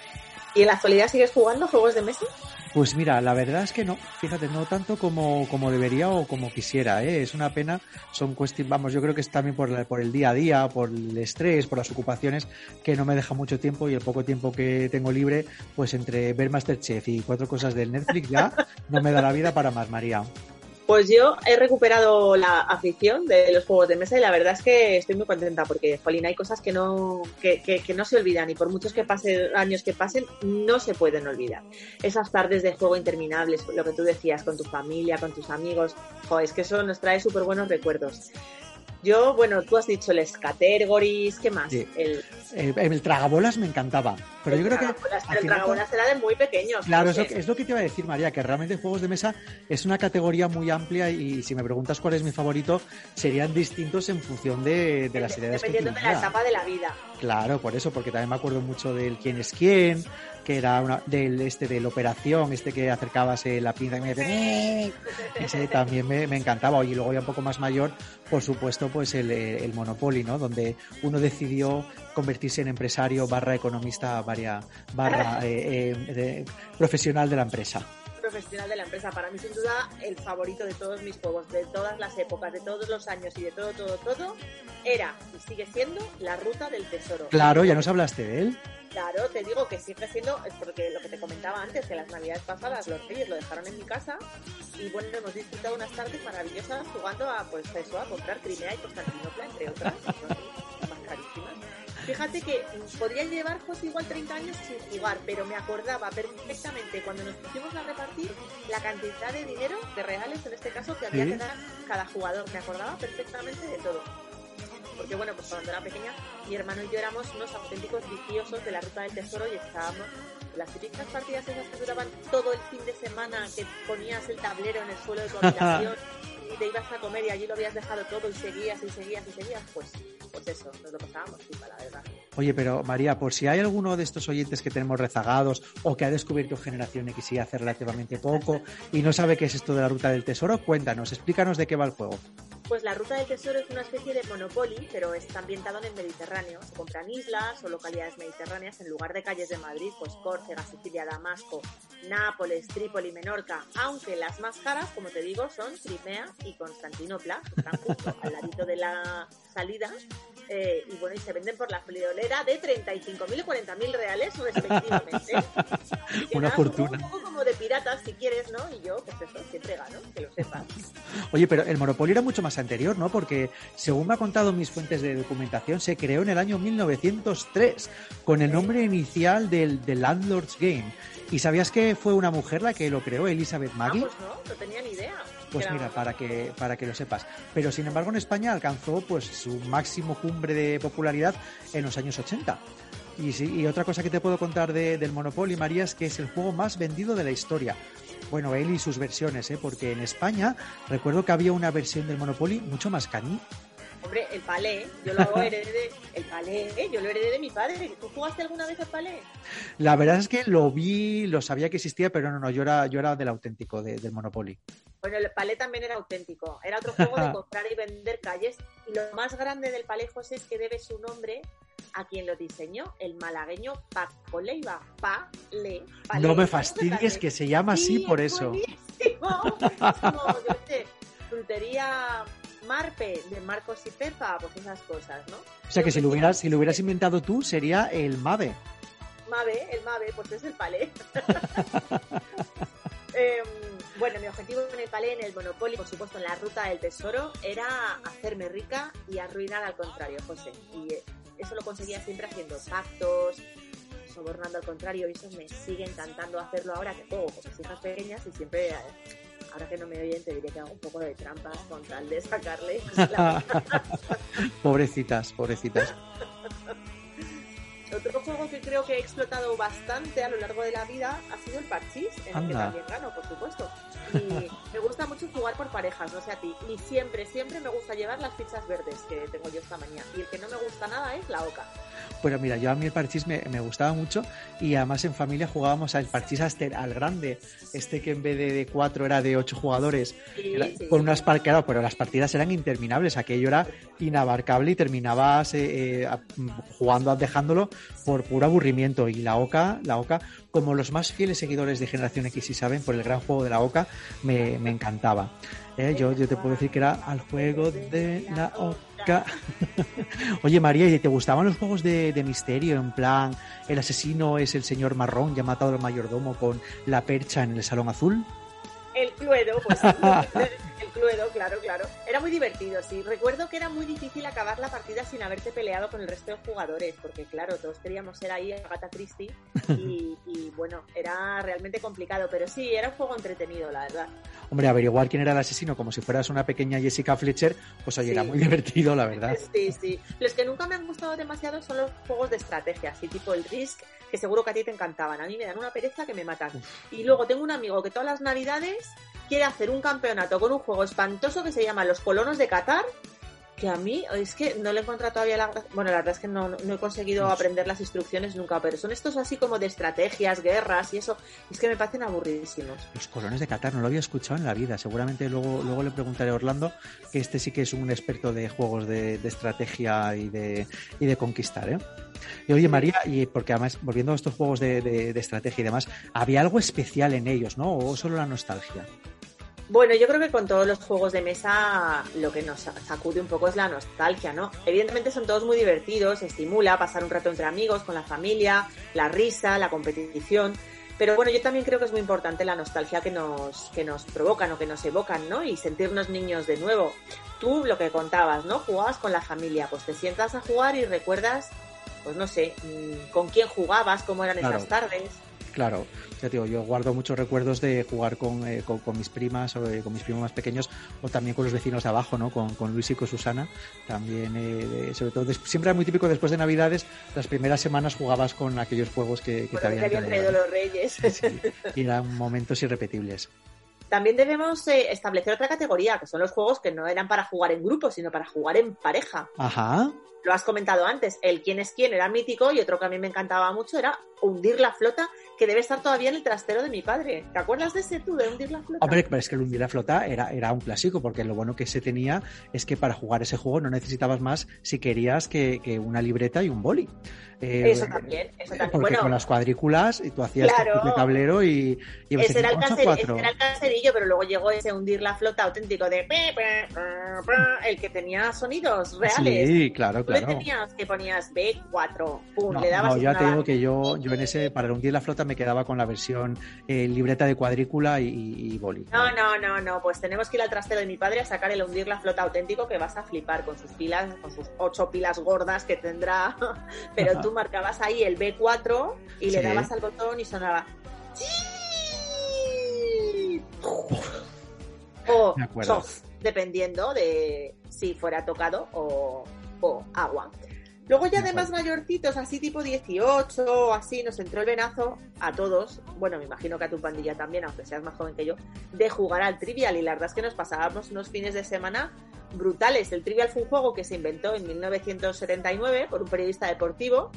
¿Y en la actualidad sigues jugando juegos de mesa? Pues mira, la verdad es que no, fíjate, no tanto como, como debería o como quisiera, ¿eh? es una pena, son cuestiones, vamos, yo creo que es también por, la- por el día a día, por el estrés, por las ocupaciones, que no me deja mucho tiempo y el poco tiempo que tengo libre, pues entre ver Masterchef y cuatro cosas del Netflix ya no me da la vida para más, María. Pues yo he recuperado la afición de los juegos de mesa y la verdad es que estoy muy contenta porque, Jolín, hay cosas que no, que, que- que no se olvidan y por muchos que pasen, años que pasen, no se pueden olvidar. Esas tardes de juego interminables, lo que tú decías, con tu familia, con tus amigos, jo, es que eso nos trae súper buenos recuerdos. Yo, bueno, tú has dicho el Scatergories, ¿qué más? Sí. El, El, el tragabolas me encantaba, pero yo creo que... Pero el Tragabolas era de muy pequeños. Claro, es lo, que, es lo que te iba a decir, María, que realmente juegos de mesa es una categoría muy amplia y si me preguntas cuál es mi favorito, serían distintos en función de, de las ideas que Dependiendo de la etapa de la vida. Claro, por eso, porque también me acuerdo mucho del quién es quién, que era una, del este de la operación, este que acercabas eh, la pinza y me decía, "Eh". ese también me, me encantaba. Y luego ya un poco más mayor, por supuesto, pues el, el Monopoly, ¿no? Donde uno decidió convertirse en empresario barra economista barra, barra eh, eh, de- profesional de la empresa. profesional de la empresa. Para mí, sin duda, el favorito de todos mis juegos, de todas las épocas, de todos los años y de todo, todo, todo, era y sigue siendo la ruta del tesoro. Claro, ya nos hablaste de él. Claro, te digo que sigue siendo, es porque lo que te comentaba antes, que las navidades pasadas los reyes lo dejaron en mi casa y bueno, hemos disfrutado unas tardes maravillosas jugando a, pues eso, a comprar Crimea y Constantinopla, entre otras, más carísimas. Fíjate que podría llevar José igual 30 años sin jugar, pero me acordaba perfectamente cuando nos pusimos a repartir la cantidad de dinero, de reales en este caso, que había Sí. que dar cada jugador. Me acordaba perfectamente de todo. Porque bueno, pues cuando era pequeña, mi hermano y yo éramos unos auténticos viciosos de la ruta del tesoro y estábamos las típicas partidas esas que duraban todo el fin de semana, que ponías el tablero en el suelo de tu habitación y te ibas a comer y allí lo habías dejado todo y seguías y seguías y seguías, pues, pues eso, nos lo pasábamos pipa, la verdad. Oye, pero María, por si hay alguno de estos oyentes que tenemos rezagados o que ha descubierto Generación X y hace relativamente poco y no sabe qué es esto de la ruta del tesoro, cuéntanos, explícanos de qué va el juego. Pues la Ruta del Tesoro es una especie de Monopoly, pero está ambientado en el Mediterráneo. Se compran islas o localidades mediterráneas en lugar de calles de Madrid, pues Córcega, Sicilia, Damasco, Nápoles, Trípoli, Menorca, aunque las más caras, como te digo, son Crimea y Constantinopla, que están justo al ladito de la salida. Eh, y bueno, y se venden por la friolera de 35.000 y 40.000 reales respectivamente. Una nada, fortuna. Un poco como de piratas si quieres, ¿no? Y yo, pues eso, siempre gano, que lo sepas. Oye, pero el Monopoly era mucho más anterior, ¿no? Porque según me ha contado mis fuentes de documentación, se creó en el año 1903 con el nombre inicial del, del Landlord's Game. ¿Y sabías que fue una mujer la que lo creó, Elizabeth Ah, Maggie? pues no, no tenía ni idea. Pues mira, para que, para que lo sepas. Pero sin embargo en España alcanzó pues su máximo cumbre de popularidad en los años 80. Y, sí, y otra cosa que te puedo contar de- del Monopoly, María, es que es el juego más vendido de la historia. Bueno, él y sus versiones, ¿eh? porque en España recuerdo que había una versión del Monopoly mucho más cañí. Hombre, el palé, yo lo heredé de, el palé, ¿eh? yo lo heredé de mi padre. ¿Tú jugaste alguna vez al palé? La verdad es que lo vi, lo sabía que existía, pero no, no, yo era, yo era del auténtico, de- del Monopoly. Bueno, el palé también era auténtico. Era otro juego de comprar y vender calles. Y lo más grande del palé, José, es que debe su nombre a quien lo diseñó, el malagueño Paco Leiva. Pa, le, palé. No me fastidies que se llama así Sí, por es eso. buenísimo. Es como, yo sé, frutería Marpe de Marcos y Pepa, pues esas cosas, ¿no? O sea que si lo hubieras, si lo hubieras inventado tú, sería el MAVE. Mave, el Mave, pues es el palé. Em, bueno, mi objetivo en el palé, en el Monopoly, por supuesto en la ruta del tesoro, era hacerme rica y arruinar al contrario, José. Y eso lo conseguía siempre haciendo pactos, sobornando al contrario, y eso me sigue encantando hacerlo ahora que juego con mis hijas pequeñas y siempre, eh, ahora que no me oyen, te diré que hago un poco de trampas con tal de sacarle. la- pobrecitas, pobrecitas. Otro juego que creo que he explotado bastante a lo largo de la vida ha sido el parchís, en el que también gano, por supuesto. Y me gusta mucho jugar por parejas, no sé a ti. Y siempre, siempre me gusta llevar las fichas verdes que tengo yo esta mañana. Y el que no me gusta nada es la oca. Bueno, mira, yo a mí el parchís me, me gustaba mucho y además en familia jugábamos al parchís hasta el- al grande, este que en vez de, de cuatro era de ocho jugadores, Sí, era- sí. con unas par- claro, pero las partidas eran interminables, aquello era inabarcable y terminabas eh, eh, jugando, dejándolo por puro aburrimiento y la oca, la oca, como los más fieles seguidores de Generación X y saben, por el gran juego de la oca, me, me encantaba. Eh, yo, yo te puedo decir que era al juego de la oca. Oye, María, ¿y te gustaban los juegos de, de misterio? En plan, el asesino es el señor marrón, ya ha matado al mayordomo con la percha en el salón azul. El Cluedo, pues el Cluedo, claro, claro. Era muy divertido, sí. Recuerdo que era muy difícil acabar la partida sin haberte peleado con el resto de jugadores, porque claro, todos queríamos ser ahí Agatha Christie y, y, bueno, era realmente complicado, pero sí, era un juego entretenido, la verdad. Hombre, averiguar quién era el asesino como si fueras una pequeña Jessica Fletcher, pues oye, era Sí. muy divertido, la verdad. Sí, sí. Los que nunca me han gustado demasiado son los juegos de estrategia, así tipo el Risk, que seguro que a ti te encantaban. A mí me dan una pereza que me matan. Y luego tengo un amigo que todas las navidades quiere hacer un campeonato con un juego espantoso que se llama Los Colonos de Qatar, que a mí es que no le he encontrado todavía la Bueno, la verdad es que no, no he conseguido aprender las instrucciones nunca, pero son estos así como de estrategias, guerras y eso. Es que me parecen aburridísimos. Los colones de Qatar no lo había escuchado en la vida. Seguramente luego, luego le preguntaré a Orlando, que este sí que es un experto de juegos de, de estrategia y de, y de conquistar, ¿eh? Y oye, María, y porque además, volviendo a estos juegos de, de- de estrategia y demás, había algo especial en ellos, ¿no? O solo la nostalgia. Bueno, yo creo que con todos los juegos de mesa lo que nos sacude un poco es la nostalgia, ¿no? Evidentemente son todos muy divertidos, estimula pasar un rato entre amigos, con la familia, la risa, la competición. Pero bueno, yo también creo que es muy importante la nostalgia que nos, que nos provocan o que nos evocan, ¿no? Y sentirnos niños de nuevo. Tú lo que contabas, ¿no? Jugabas con la familia, pues te sientas a jugar y recuerdas, pues no sé, mm, con quién jugabas, cómo eran Claro. esas tardes. Claro, ya te digo, yo guardo muchos recuerdos de jugar con, eh, con, con mis primas o eh, con mis primos más pequeños o también con los vecinos de abajo, ¿no? Con, con Luis y con Susana. También, eh, de- sobre todo, siempre era muy típico después de Navidades, las primeras semanas jugabas con aquellos juegos que, que te Bueno, que habían habían traído los reyes. Y eran momentos irrepetibles. También debemos eh, establecer otra categoría, que son los juegos que no eran para jugar en grupo, sino para jugar en pareja. Ajá. Lo has comentado antes, el quién es quién era mítico y otro que a mí me encantaba mucho era hundir la flota, que debe estar todavía en el trastero de mi padre. ¿Te acuerdas de ese tú, de hundir la flota? Hombre, pero es que el hundir la flota era, era un clásico, porque lo bueno que se tenía es que para jugar ese juego no necesitabas más si querías que, que una libreta y un boli. Eh, eso también, eso también. Porque Bueno, con las cuadrículas y tú hacías Claro. propio tablero y y ese era, el diciendo, Pero luego llegó ese hundir la flota auténtico de el que tenía sonidos reales. Sí, claro, Tú claro. tenías que ponías B4, pum, No, le dabas no, ya una te digo que yo, yo en ese, para hundir la flota me quedaba con la versión eh, libreta de cuadrícula y, boli. No, no, no, no, pues tenemos que ir al trastero de mi padre a sacar el hundir la flota auténtico que vas a flipar con sus pilas, con sus ocho pilas gordas que tendrá. Pero tú marcabas ahí el B4 y le Sí. dabas al botón y sonaba. O chof, dependiendo de si fuera tocado o, o agua. Luego ya de más mayorcitos, así tipo 18 o así, nos entró el venazo a todos, bueno, me imagino que a tu pandilla también, aunque seas más joven que yo, de jugar al Trivial. Y la verdad es que nos pasábamos unos fines de semana brutales. El Trivial fue un juego que se inventó en 1979 por un periodista deportivo.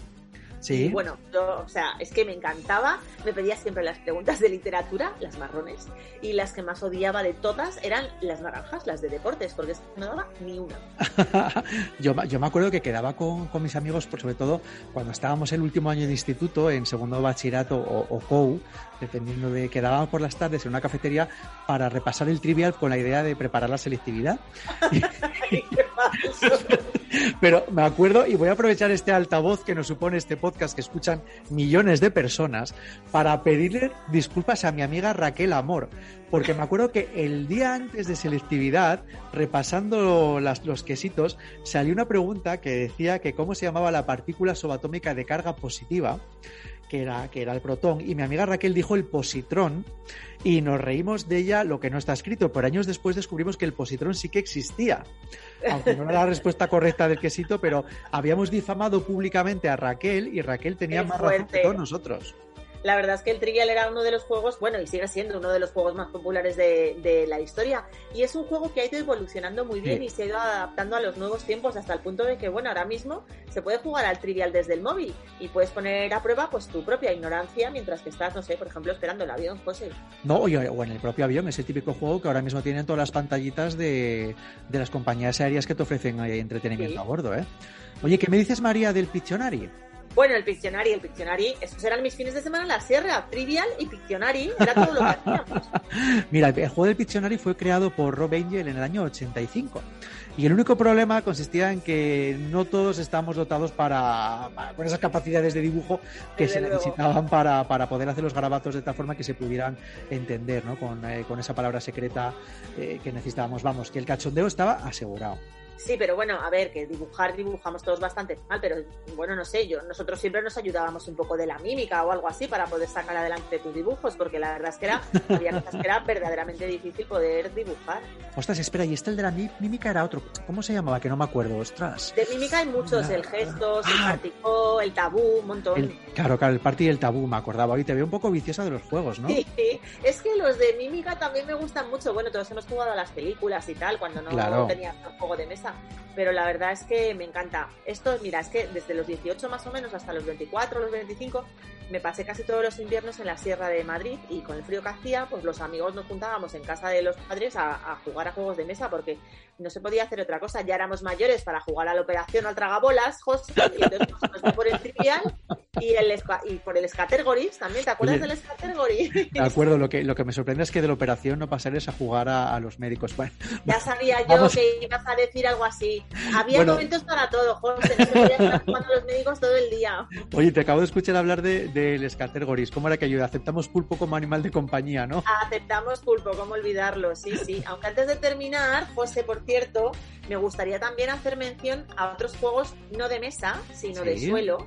Sí. Y bueno, yo, o sea, es que me encantaba. Me pedía siempre las preguntas de literatura, las marrones. Y las que más odiaba de todas eran las naranjas, las de deportes, porque no daba ni una. Yo, me- yo me acuerdo que quedaba con, con mis amigos, por sobre todo cuando estábamos el último año de instituto, en segundo bachillerato o, o COU, dependiendo de quedábamos por las tardes en una cafetería para repasar el trivial con la idea de preparar la selectividad. Pero me acuerdo, y voy a aprovechar este altavoz que nos supone este podcast que escuchan millones de personas, para pedirle disculpas a mi amiga Raquel Amor, porque me acuerdo que el día antes de selectividad, repasando los quesitos, salió una pregunta que decía que cómo se llamaba la partícula subatómica de carga positiva, que era, que era el protón, y mi amiga Raquel dijo el positrón, y nos reímos de ella lo que no está escrito, pero años después descubrimos que el positrón sí que existía. Aunque no era la respuesta correcta del quesito, pero habíamos difamado públicamente a Raquel y Raquel tenía Qué más razón que todos nosotros. La verdad es que el Trivial era uno de los juegos, bueno, y sigue siendo uno de los juegos más populares de, de la historia. Y es un juego que ha ido evolucionando muy bien Sí. y se ha ido adaptando a los nuevos tiempos hasta el punto de que, bueno, ahora mismo se puede jugar al Trivial desde el móvil y puedes poner a prueba pues tu propia ignorancia mientras que estás, no sé, por ejemplo, esperando el avión, José. No, oye, o en el propio avión, ese típico juego que ahora mismo tienen todas las pantallitas de, de las compañías aéreas que te ofrecen eh, entretenimiento Sí. a bordo, ¿eh? Oye, ¿qué me dices, María, del Pictionary? Bueno, el Pictionary, el Pictionary, esos eran mis fines de semana en la sierra, Trivial y Pictionary, era todo lo que hacíamos. Mira, el, juego del Pictionary fue creado por Rob Angel en el año 85. Y el único problema consistía en que no todos estábamos dotados para, para- con esas capacidades de dibujo que Desde se necesitaban para, para poder hacer los garabatos de tal forma que se pudieran entender, ¿no? Con, eh, con esa palabra secreta eh, que necesitábamos. Vamos, que el cachondeo estaba asegurado. Sí, pero bueno, a ver, que dibujar dibujamos todos bastante mal, pero bueno, no sé, yo nosotros siempre nos ayudábamos un poco de la mímica o algo así para poder sacar adelante tus dibujos, porque la verdad es que era, había cosas que era verdaderamente difícil poder dibujar. Ostras, espera, y este el de la mí- mímica era otro. ¿Cómo se llamaba? Que no me acuerdo, ostras. De mímica hay muchos, el gestos, el particó, el tabú, un montón. Ah. El, claro, claro, el party y el tabú, me acordaba. Hoy te veo un poco viciosa de los juegos, ¿no? Sí, es que los de mímica también me gustan mucho. Bueno, todos hemos jugado a las películas y tal, cuando no Claro. tenía juego de mesa. Pero la verdad es que me encanta. Esto, mira, es que desde los 18 más o menos hasta los 24, los 25, me pasé casi todos los inviernos en la Sierra de Madrid y con el frío que hacía, pues los amigos nos juntábamos en casa de los padres a, a jugar a juegos de mesa porque no se podía hacer otra cosa. Ya éramos mayores para jugar a la operación al tragabolas, José, y entonces nos dio por el trivial y, el, y por el Scattergories también. ¿Te acuerdas Oye, del Scattergories? De acuerdo, lo que, lo que me sorprende es que de la operación no pasares a jugar a, a los médicos. Bueno, Ya sabía yo Vamos. que ibas a decir algo así. Había Bueno. momentos para todo, José. No se podía estar jugando a los médicos todo el día. oye, te acabo de escuchar hablar de- del Scattergories. ¿Cómo era que ayuda? Aceptamos pulpo como animal de compañía, ¿no? Aceptamos pulpo, ¿cómo olvidarlo? Sí, sí. Aunque antes de terminar, José, por cierto, me gustaría también hacer mención a otros juegos no de mesa, sino de suelo,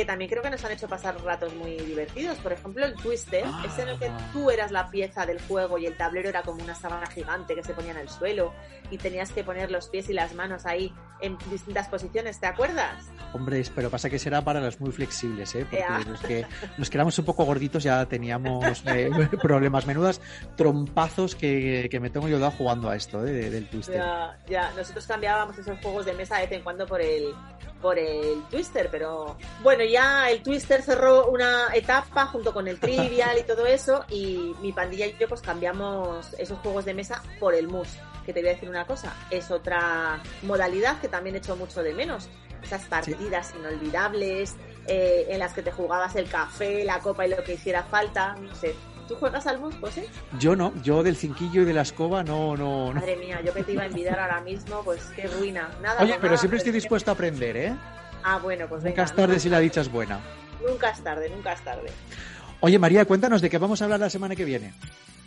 que también creo que nos han hecho pasar ratos muy divertidos. Por ejemplo, el Twister, Ah. ese en el que tú eras la pieza del juego y el tablero era como una sábana gigante que se ponía en el suelo y tenías que poner los pies y las manos ahí en distintas posiciones, ¿te acuerdas? Hombre, pero pasa que será para los muy flexibles, ¿eh? Porque Ya. los que los que éramos un poco gorditos ya teníamos eh, problemas. Menudas trompazos que, que me tengo yo dado jugando a esto, ¿eh? de- del Twister. Ya, ya, nosotros cambiábamos esos juegos de mesa de vez en cuando por el por el Twister, pero bueno, ya el Twister cerró una etapa junto con el Trivial y todo eso y mi pandilla y yo pues cambiamos esos juegos de mesa por el mus, que te voy a decir una cosa, es otra modalidad que también echo mucho de menos. Esas partidas inolvidables eh, en las que te jugabas el café, la copa y lo que hiciera falta, no sé. ¿Tú juegas al mus, José? Yo no, yo del cinquillo y de la escoba no, no, no. Madre mía, yo que te iba a envidiar ahora mismo, pues qué ruina. Nada, Oye, pero siempre estoy pues, dispuesto a aprender, ¿eh? Ah, bueno, pues Nunca venga. es tarde si la dicha es buena. Nunca es tarde, nunca es tarde. Oye, María, cuéntanos de qué vamos a hablar la semana que viene.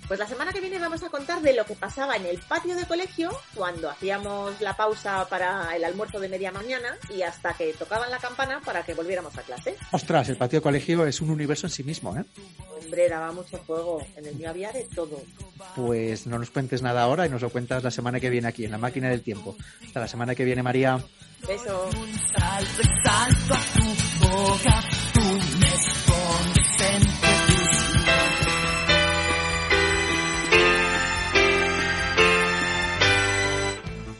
Pues la semana que viene vamos a contar de lo que pasaba en el patio de colegio cuando hacíamos la pausa para el almuerzo de media mañana y hasta que tocaban la campana para que volviéramos a clase. Ostras, el patio de colegio es un universo en sí mismo, ¿eh? Hombre, daba mucho juego. En el mío había de todo. Pues no nos cuentes nada ahora y nos lo cuentas la semana que viene aquí, en la máquina del tiempo. Hasta la semana que viene, María. Beso.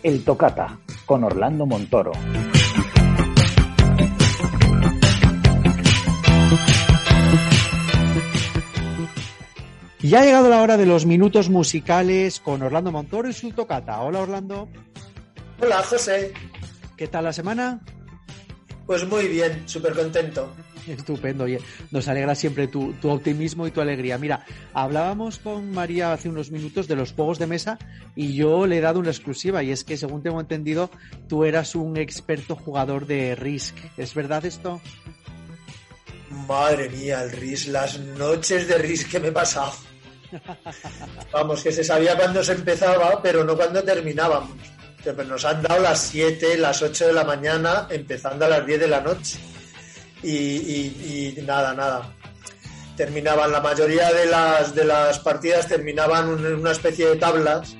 El Tocata, con Orlando Montoro. Ya ha llegado la hora de los minutos musicales con Orlando Montoro y su tocata. Hola, Orlando. Hola, José. ¿Qué tal la semana? Pues muy bien, súper contento. Estupendo, oye, nos alegra siempre tu, tu optimismo y tu alegría. Mira, hablábamos con María hace unos minutos de los juegos de mesa y yo le he dado una exclusiva y es que según tengo entendido tú eras un experto jugador de Risk. ¿Es verdad esto? Madre mía, el RIS, las noches de RIS que me he pasado. Vamos, que se sabía cuándo se empezaba, pero no cuándo terminábamos. Pues, Nos han dado las 7, las 8 de la mañana, empezando a las 10 de la noche. Y, y- y nada, nada. Terminaban, la mayoría de las, de las partidas terminaban en una especie de tablas.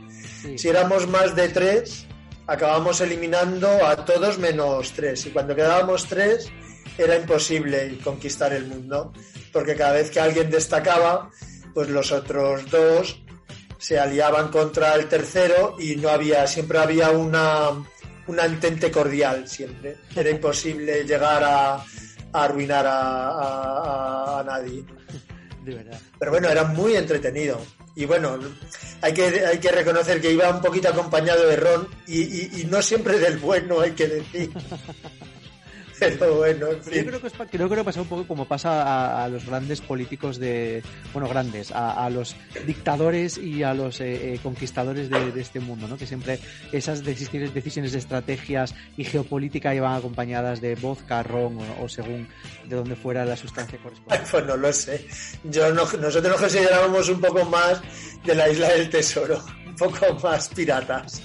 Si éramos más de tres, acabamos eliminando a todos menos tres. Y cuando quedábamos tres, era imposible conquistar el mundo. Porque cada vez que alguien destacaba, pues los otros dos se aliaban contra el tercero y no había, siempre había una, una entente cordial, siempre. Era imposible llegar a, a arruinar a, a- a nadie. De verdad. Pero bueno, era muy entretenido. Y bueno, hay que, hay que reconocer que iba un poquito acompañado de ron y, y- y no siempre del bueno, hay que decir. Pero bueno, en Yo creo que, es pa- creo que pasa un poco como pasa a, a los grandes políticos de, bueno, grandes, a, a los dictadores y a los eh, eh, conquistadores de, de este mundo, ¿no? Que siempre esas decisiones, decisiones de estrategias y geopolítica iban acompañadas de vodka, ron o, o según de donde fuera la sustancia correspondiente. Pues no lo sé. Yo no- nosotros nos considerábamos un poco más de la isla del tesoro, un poco más piratas.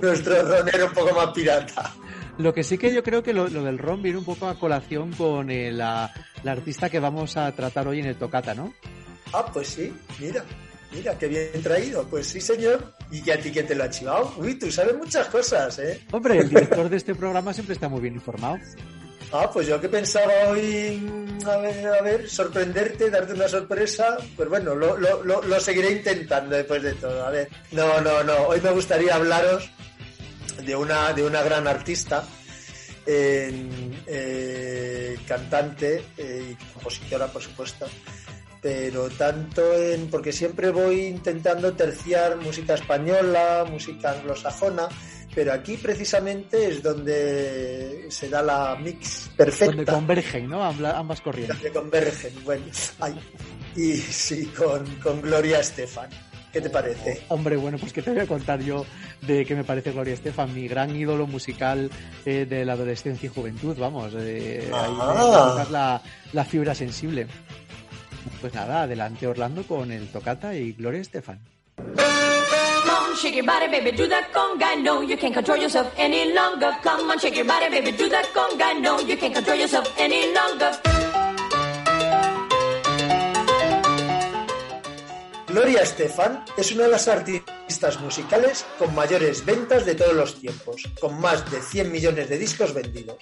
Nuestro ron era un poco más pirata. Lo que sí que yo creo que lo, lo del ron viene un poco a colación con eh, la, la artista que vamos a tratar hoy en el Tocata, ¿no? Ah, pues sí, mira, mira, qué bien traído. Pues sí, señor. ¿Y que a ti quién te lo ha chivado? Uy, tú sabes muchas cosas, ¿eh? Hombre, el director de este programa siempre está muy bien informado. Ah, pues yo que pensaba hoy, a ver, a ver, sorprenderte, darte una sorpresa, pues bueno, lo, lo, lo, lo seguiré intentando después de todo. A ver, no, no, no, hoy me gustaría hablaros de una, de una gran artista, eh, cantante eh, y compositora, por supuesto, pero tanto en, porque siempre voy intentando terciar música española, música anglosajona, pero aquí precisamente es donde se da la mix perfecta. Donde convergen, ¿no? Ambas corrientes. Donde convergen, bueno. ay, y sí, con, con Gloria Estefan. ¿Qué te parece? Hombre, bueno, pues que te voy a contar yo de qué me parece Gloria Estefan, mi gran ídolo musical eh, de la adolescencia y juventud, vamos. eh, ahí Ah. la, la fibra sensible. Pues nada, adelante Orlando con el Tocata y Gloria Estefan. Mon shake your body, baby, do that conga. No, you can't control yourself any longer. Come on, shake your body, baby, do that conga. No, you can't control yourself any longer. Gloria Estefan es una de las artistas musicales con mayores ventas de todos los tiempos, con más de 100 millones de discos vendidos.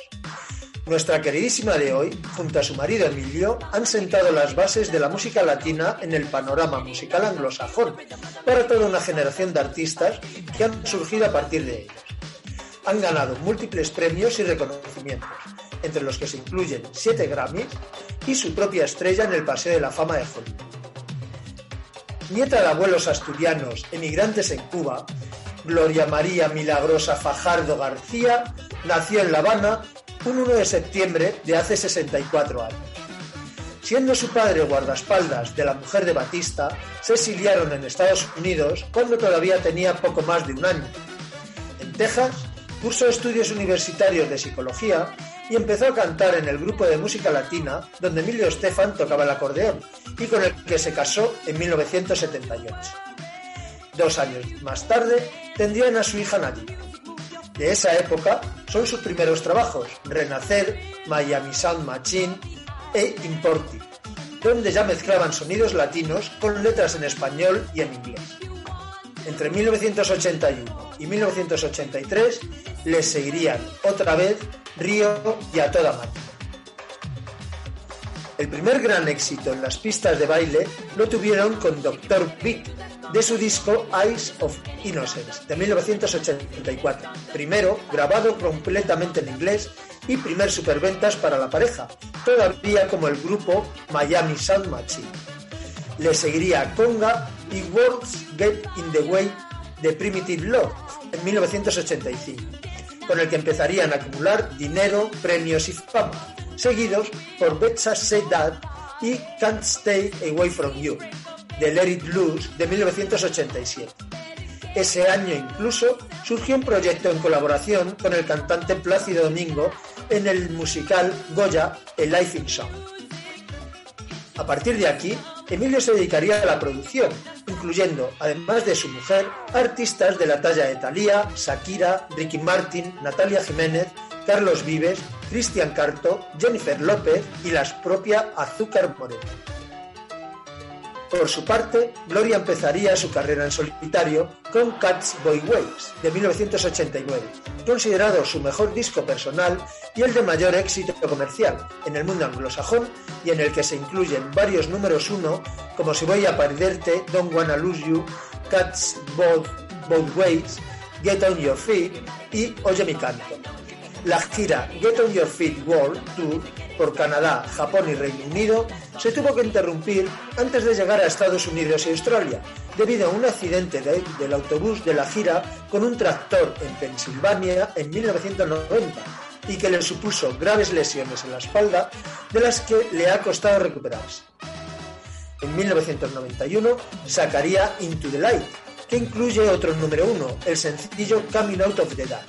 Nuestra queridísima de hoy, junto a su marido Emilio, han sentado las bases de la música latina en el panorama musical anglosajón para toda una generación de artistas que han surgido a partir de ellos. Han ganado múltiples premios y reconocimientos, entre los que se incluyen 7 Grammys y su propia estrella en el Paseo de la Fama de Hollywood. Nieta de abuelos asturianos emigrantes en Cuba, Gloria María Milagrosa Fajardo García nació en La Habana un 1 de septiembre de hace 64 años. Siendo su padre guardaespaldas de la mujer de Batista, se exiliaron en Estados Unidos cuando todavía tenía poco más de un año. En Texas, cursó estudios universitarios de psicología y empezó a cantar en el grupo de música latina donde Emilio Estefan tocaba el acordeón y con el que se casó en 1978. Dos años más tarde tendrían a su hija Nadine. De esa época son sus primeros trabajos, Renacer, Miami Sound Machine e Importi, donde ya mezclaban sonidos latinos con letras en español y en inglés. Entre 1981 y 1983 les seguirían otra vez Río y a toda máquina. El primer gran éxito en las pistas de baile lo tuvieron con Dr. Big, de su disco Eyes of Innocence, de 1984. Primero, grabado completamente en inglés y primer superventas para la pareja, todavía como el grupo Miami Sound Machine. Le seguiría Conga y Words Get in the Way de Primitive Love, en 1985 con el que empezarían a acumular dinero, premios y fama, seguidos por Betsa Say That y Can't Stay Away From You, de Let It Loose de 1987. Ese año incluso surgió un proyecto en colaboración con el cantante Plácido Domingo en el musical Goya, A Life in Song. A partir de aquí, Emilio se dedicaría a la producción, incluyendo, además de su mujer, artistas de la talla de Thalía, Shakira, Ricky Martin, Natalia Jiménez, Carlos Vives, Cristian Carto, Jennifer López y la propia Azúcar Moreno. Por su parte, Gloria empezaría su carrera en solitario con Cats Boy Waves de 1989, considerado su mejor disco personal y el de mayor éxito comercial en el mundo anglosajón y en el que se incluyen varios números uno como Si voy a perderte, Don't Wanna Lose You, Cats Both, Both Ways, Get On Your Feet y Oye mi canto. La gira Get On Your Feet World Tour por Canadá, Japón y Reino Unido se tuvo que interrumpir antes de llegar a Estados Unidos y Australia, debido a un accidente de- del autobús de la gira con un tractor en Pensilvania en 1990 y que le supuso graves lesiones en la espalda de las que le ha costado recuperarse. En 1991 sacaría Into the Light, que incluye otro número uno, el sencillo Coming Out of the Dark.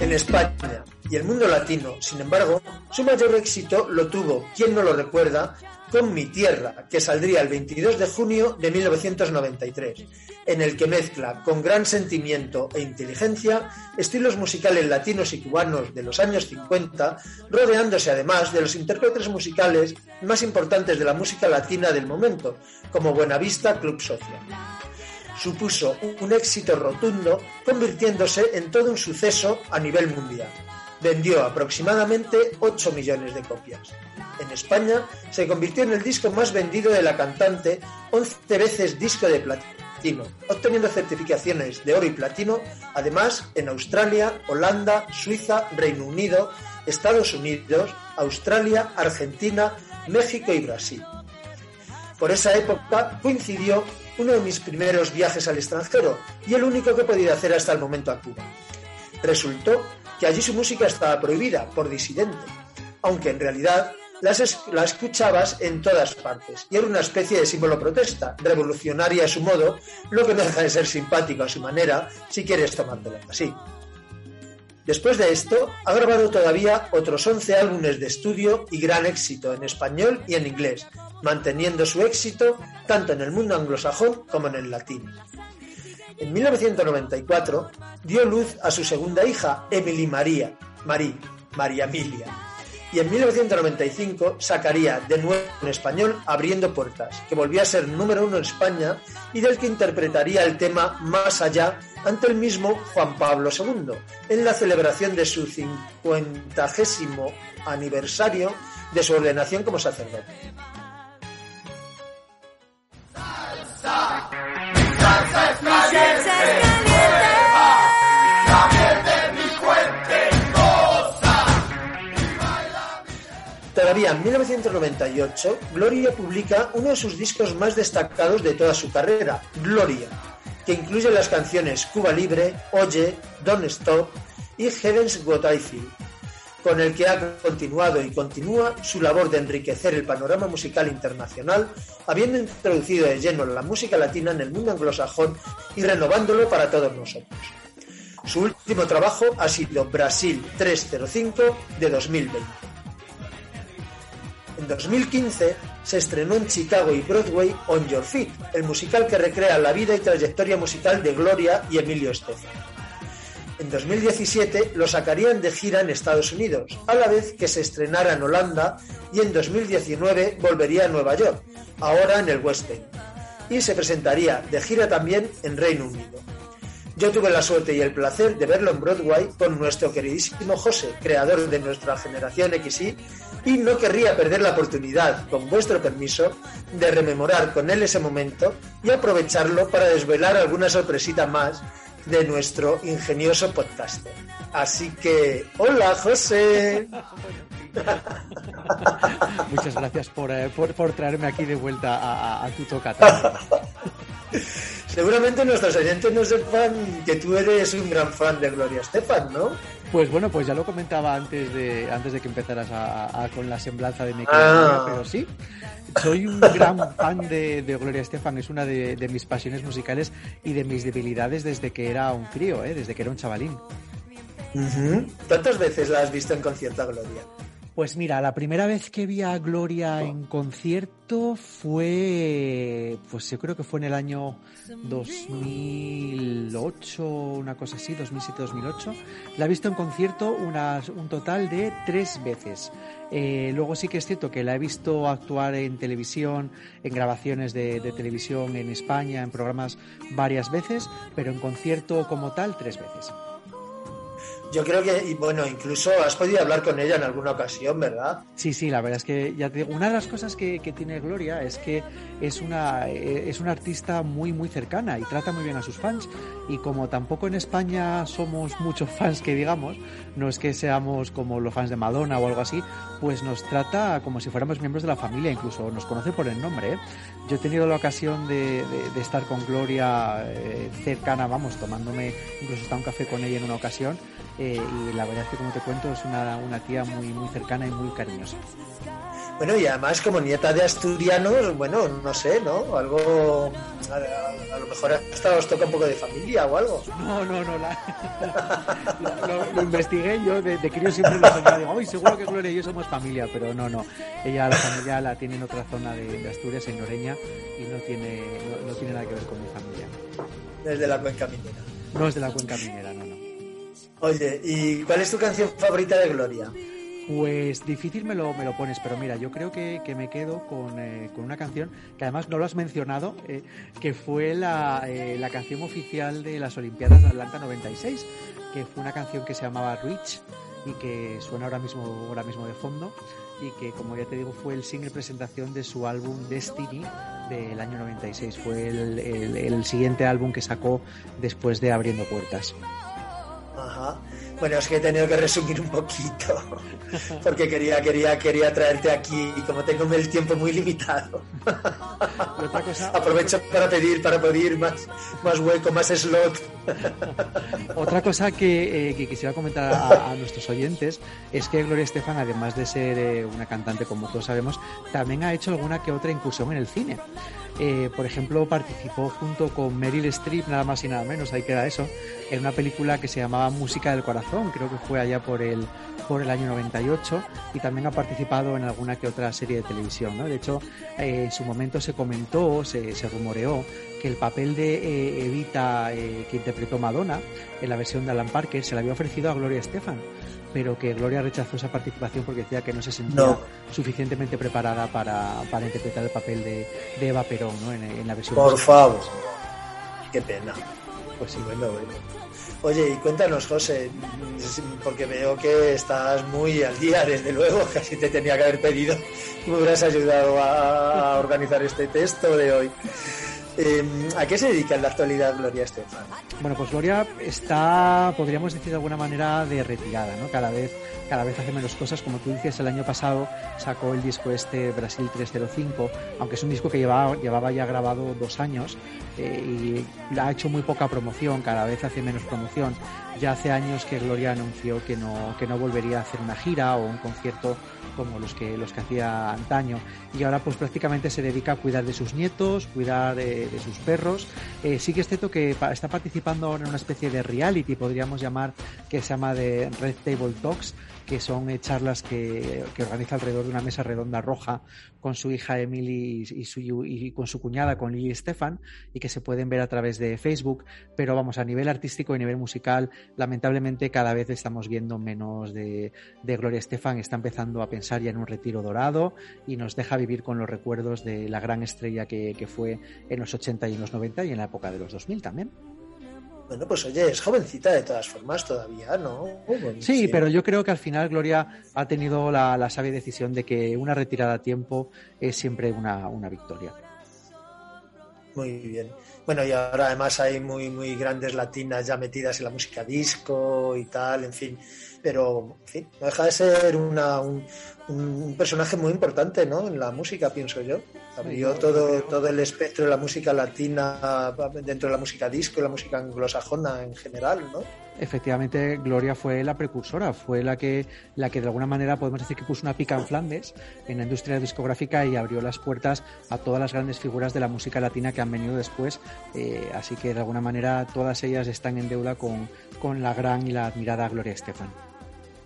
En España y el mundo latino, sin embargo, su mayor éxito lo tuvo, quien no lo recuerda, con Mi Tierra, que saldría el 22 de junio de 1993, en el que mezcla con gran sentimiento e inteligencia estilos musicales latinos y cubanos de los años 50, rodeándose además de los intérpretes musicales más importantes de la música latina del momento, como Buenavista Club Social supuso un éxito rotundo, convirtiéndose en todo un suceso a nivel mundial. Vendió aproximadamente 8 millones de copias. En España se convirtió en el disco más vendido de la cantante, 11 veces disco de platino, obteniendo certificaciones de oro y platino, además en Australia, Holanda, Suiza, Reino Unido, Estados Unidos, Australia, Argentina, México y Brasil. Por esa época coincidió uno de mis primeros viajes al extranjero y el único que he podido hacer hasta el momento a Cuba. Resultó que allí su música estaba prohibida por disidente, aunque en realidad la escuchabas en todas partes y era una especie de símbolo protesta, revolucionaria a su modo, lo que no deja de ser simpático a su manera, si quieres tomártelo así. Después de esto, ha grabado todavía otros 11 álbumes de estudio y gran éxito en español y en inglés, manteniendo su éxito tanto en el mundo anglosajón como en el latino. En 1994 dio luz a su segunda hija, Emily María, Marí, María Emilia, y en 1995 sacaría de nuevo en español Abriendo Puertas, que volvía a ser número uno en España y del que interpretaría el tema Más allá ante el mismo Juan Pablo II, en la celebración de su 50 aniversario de su ordenación como sacerdote. Todavía en 1998, Gloria publica uno de sus discos más destacados de toda su carrera, Gloria, que incluye las canciones Cuba Libre, Oye, Don't Stop y Heaven's What I Feel, con el que ha continuado y continúa su labor de enriquecer el panorama musical internacional, habiendo introducido de lleno la música latina en el mundo anglosajón y renovándolo para todos nosotros. Su último trabajo ha sido Brasil 305 de 2020. En 2015 se estrenó en Chicago y Broadway On Your Feet, el musical que recrea la vida y trayectoria musical de Gloria y Emilio Estefan. En 2017 lo sacarían de gira en Estados Unidos, a la vez que se estrenara en Holanda y en 2019 volvería a Nueva York, ahora en el West End, y se presentaría de gira también en Reino Unido. Yo tuve la suerte y el placer de verlo en Broadway con nuestro queridísimo José, creador de nuestra generación XY, y no querría perder la oportunidad, con vuestro permiso, de rememorar con él ese momento y aprovecharlo para desvelar alguna sorpresita más de nuestro ingenioso podcaster. Así que, hola José. Muchas gracias por, eh, por, por traerme aquí de vuelta a, a- a tu tocata. Seguramente nuestros oyentes no sepan que tú eres un gran fan de Gloria Estefan, ¿no? Pues bueno, pues ya lo comentaba antes de, antes de que empezaras a, a- a- con la semblanza de mi Ah. pero sí, soy un gran fan de, de Gloria Estefan, es una de, de mis pasiones musicales y de mis debilidades desde que era un crío, ¿eh? desde que era un chavalín. ¿Cuántas veces la has visto en concierto a Gloria? Pues mira, la primera vez que vi a Gloria en concierto fue, pues yo creo que fue en el año 2008, una cosa así, 2007-2008. La he visto en concierto un total de tres veces. Eh, luego sí que es cierto que la he visto actuar en televisión, en grabaciones de televisión en España, en programas varias veces, pero en concierto como tal tres veces. Yo creo que, y bueno, incluso has podido hablar con ella en alguna ocasión, ¿verdad? Sí, sí, la verdad es que ya te digo, una de las cosas que, que tiene Gloria es que es una, eh, es una artista muy, muy cercana y trata muy bien a sus fans. Y como tampoco en España somos muchos fans que digamos, no es que seamos como los fans de Madonna o algo así, pues nos trata como si fuéramos miembros de la familia, incluso nos conoce por el nombre. ¿eh? Yo he tenido la ocasión de, de- de estar con Gloria eh, cercana, vamos, tomándome incluso hasta un café con ella en una ocasión. Eh, y la verdad es que como te cuento es una, una tía muy, muy cercana y muy cariñosa. Bueno, y además como nieta de asturianos, bueno, no sé, ¿no? Algo, a, a- a lo mejor hasta os toca un poco de familia o algo. No, no, no, la, la- lo, lo investigué yo, de, de crío siempre lo soñaba, digo, "Ay, seguro que Gloria y yo somos familia, pero no, no, ella la familia la tiene en otra zona de, de Asturias, en Noreña, y no tiene, no, no tiene nada que ver con mi familia. Desde la cuenca minera. No es de la cuenca minera, no, no. Oye, ¿y cuál es tu canción favorita de Gloria? Pues difícil me lo, me lo pones, pero mira, yo creo que, que me quedo con, eh, con una canción que además no lo has mencionado, eh, que fue la, eh, la canción oficial de las Olimpiadas de Atlanta 96, que fue una canción que se llamaba Rich y que suena ahora mismo, ahora mismo de fondo y que como ya te digo fue el single presentación de su álbum Destiny del año 96, fue el, el- el siguiente álbum que sacó después de Abriendo Puertas. Ajá. Bueno, es que he tenido que resumir un poquito, porque quería, quería, quería traerte aquí y como tengo el tiempo muy limitado. Cosa, Aprovecho para pedir, para pedir más, más hueco, más slot. Otra cosa que, eh, que quisiera comentar a, a nuestros oyentes es que Gloria Estefan, además de ser eh, una cantante, como todos sabemos, también ha hecho alguna que otra incursión en el cine. Eh, por ejemplo, participó junto con Meryl Streep, nada más y nada menos, ahí queda eso, en una película que se llamaba Música del Corazón, creo que fue allá por el, por el año 98, y también ha participado en alguna que otra serie de televisión. ¿no? De hecho, eh, en su momento se comentó, se, se rumoreó, que el papel de eh, Evita eh, que interpretó Madonna en la versión de Alan Parker se le había ofrecido a Gloria Estefan pero que Gloria rechazó esa participación porque decía que no se sentía No. suficientemente preparada para, para interpretar el papel de, de Eva Perón ¿no? en, en la versión Por musical. favor. Qué pena. Pues sí. Bueno, bueno. Oye, y cuéntanos, José, porque veo que estás muy al día, desde luego, casi te tenía que haber pedido que me hubieras ayudado a organizar este texto de hoy. Eh, ¿A qué se dedica en la actualidad Gloria Estefan? Bueno, pues Gloria está, podríamos decir de alguna manera, de retirada, ¿no? Cada vez, cada vez hace menos cosas. Como tú dices, el año pasado sacó el disco este Brasil 305, aunque es un disco que llevaba, llevaba ya grabado dos años eh, y ha hecho muy poca promoción, cada vez hace menos promoción. Ya hace años que Gloria anunció que no, que no volvería a hacer una gira o un concierto como los que, los que hacía antaño. Y ahora pues prácticamente se dedica a cuidar de sus nietos, cuidar de, sus perros. Eh, sí que es cierto que está participando ahora en una especie de reality, podríamos llamar, que se llama de Red Table Talks, que son charlas que, que organiza alrededor de una mesa redonda roja con su hija Emily y, su, y con su cuñada, con Lily Stefan, y que se pueden ver a través de Facebook. Pero vamos, a nivel artístico y a nivel musical, lamentablemente cada vez estamos viendo menos de, de Gloria Estefan. Está empezando a pensar ya en un retiro dorado y nos deja vivir con los recuerdos de la gran estrella que, que fue en los 80 y en los 90 y en la época de los 2000 también. Bueno, pues oye, es jovencita de todas formas todavía, ¿no? Bueno, Sí, pero yo creo que al final Gloria ha tenido la, la sabia decisión de que una retirada a tiempo es siempre una, una victoria. Muy bien. Bueno, y ahora además hay muy, muy grandes latinas ya metidas en la música disco y tal, en fin. Pero, en fin, no deja de ser una, un, un personaje muy importante, ¿no? En la música, pienso yo. Abrió todo, todo el espectro de la música latina dentro de la música disco y la música anglosajona en general, ¿no? Efectivamente, Gloria fue la precursora, fue la que, la que de alguna manera podemos decir que puso una pica en Flandes en la industria discográfica y abrió las puertas a todas las grandes figuras de la música latina que han venido después. Eh, así que de alguna manera todas ellas están en deuda con, con la gran y la admirada Gloria Estefan.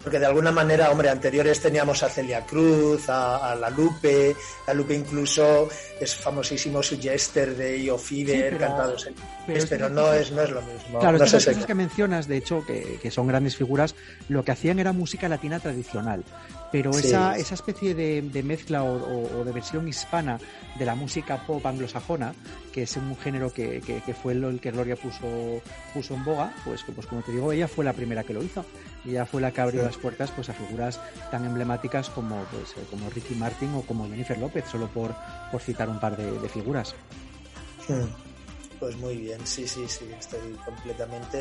Porque de alguna manera, hombre, anteriores teníamos a Celia Cruz, a, a La Lupe, La Lupe incluso es famosísimo su Jester de Io Fever, pero- cantados en pero es pero no es, no es lo mismo. Claro, no estas cosas que mencionas, de hecho, que, que son grandes figuras, lo que hacían era música latina tradicional. Pero Sí. esa, esa especie de, de mezcla o, o- o de versión hispana de la música pop anglosajona, que es un género que, que- que fue el que Gloria puso, puso en boga, pues, pues como te digo, ella fue la primera que lo hizo. Ella fue la que abrió Sí. las puertas pues, a figuras tan emblemáticas como, pues, eh, como Ricky Martin o como Jennifer López, solo por, por citar un par de- de figuras. Hmm. Pues muy bien, sí, sí, sí, estoy completamente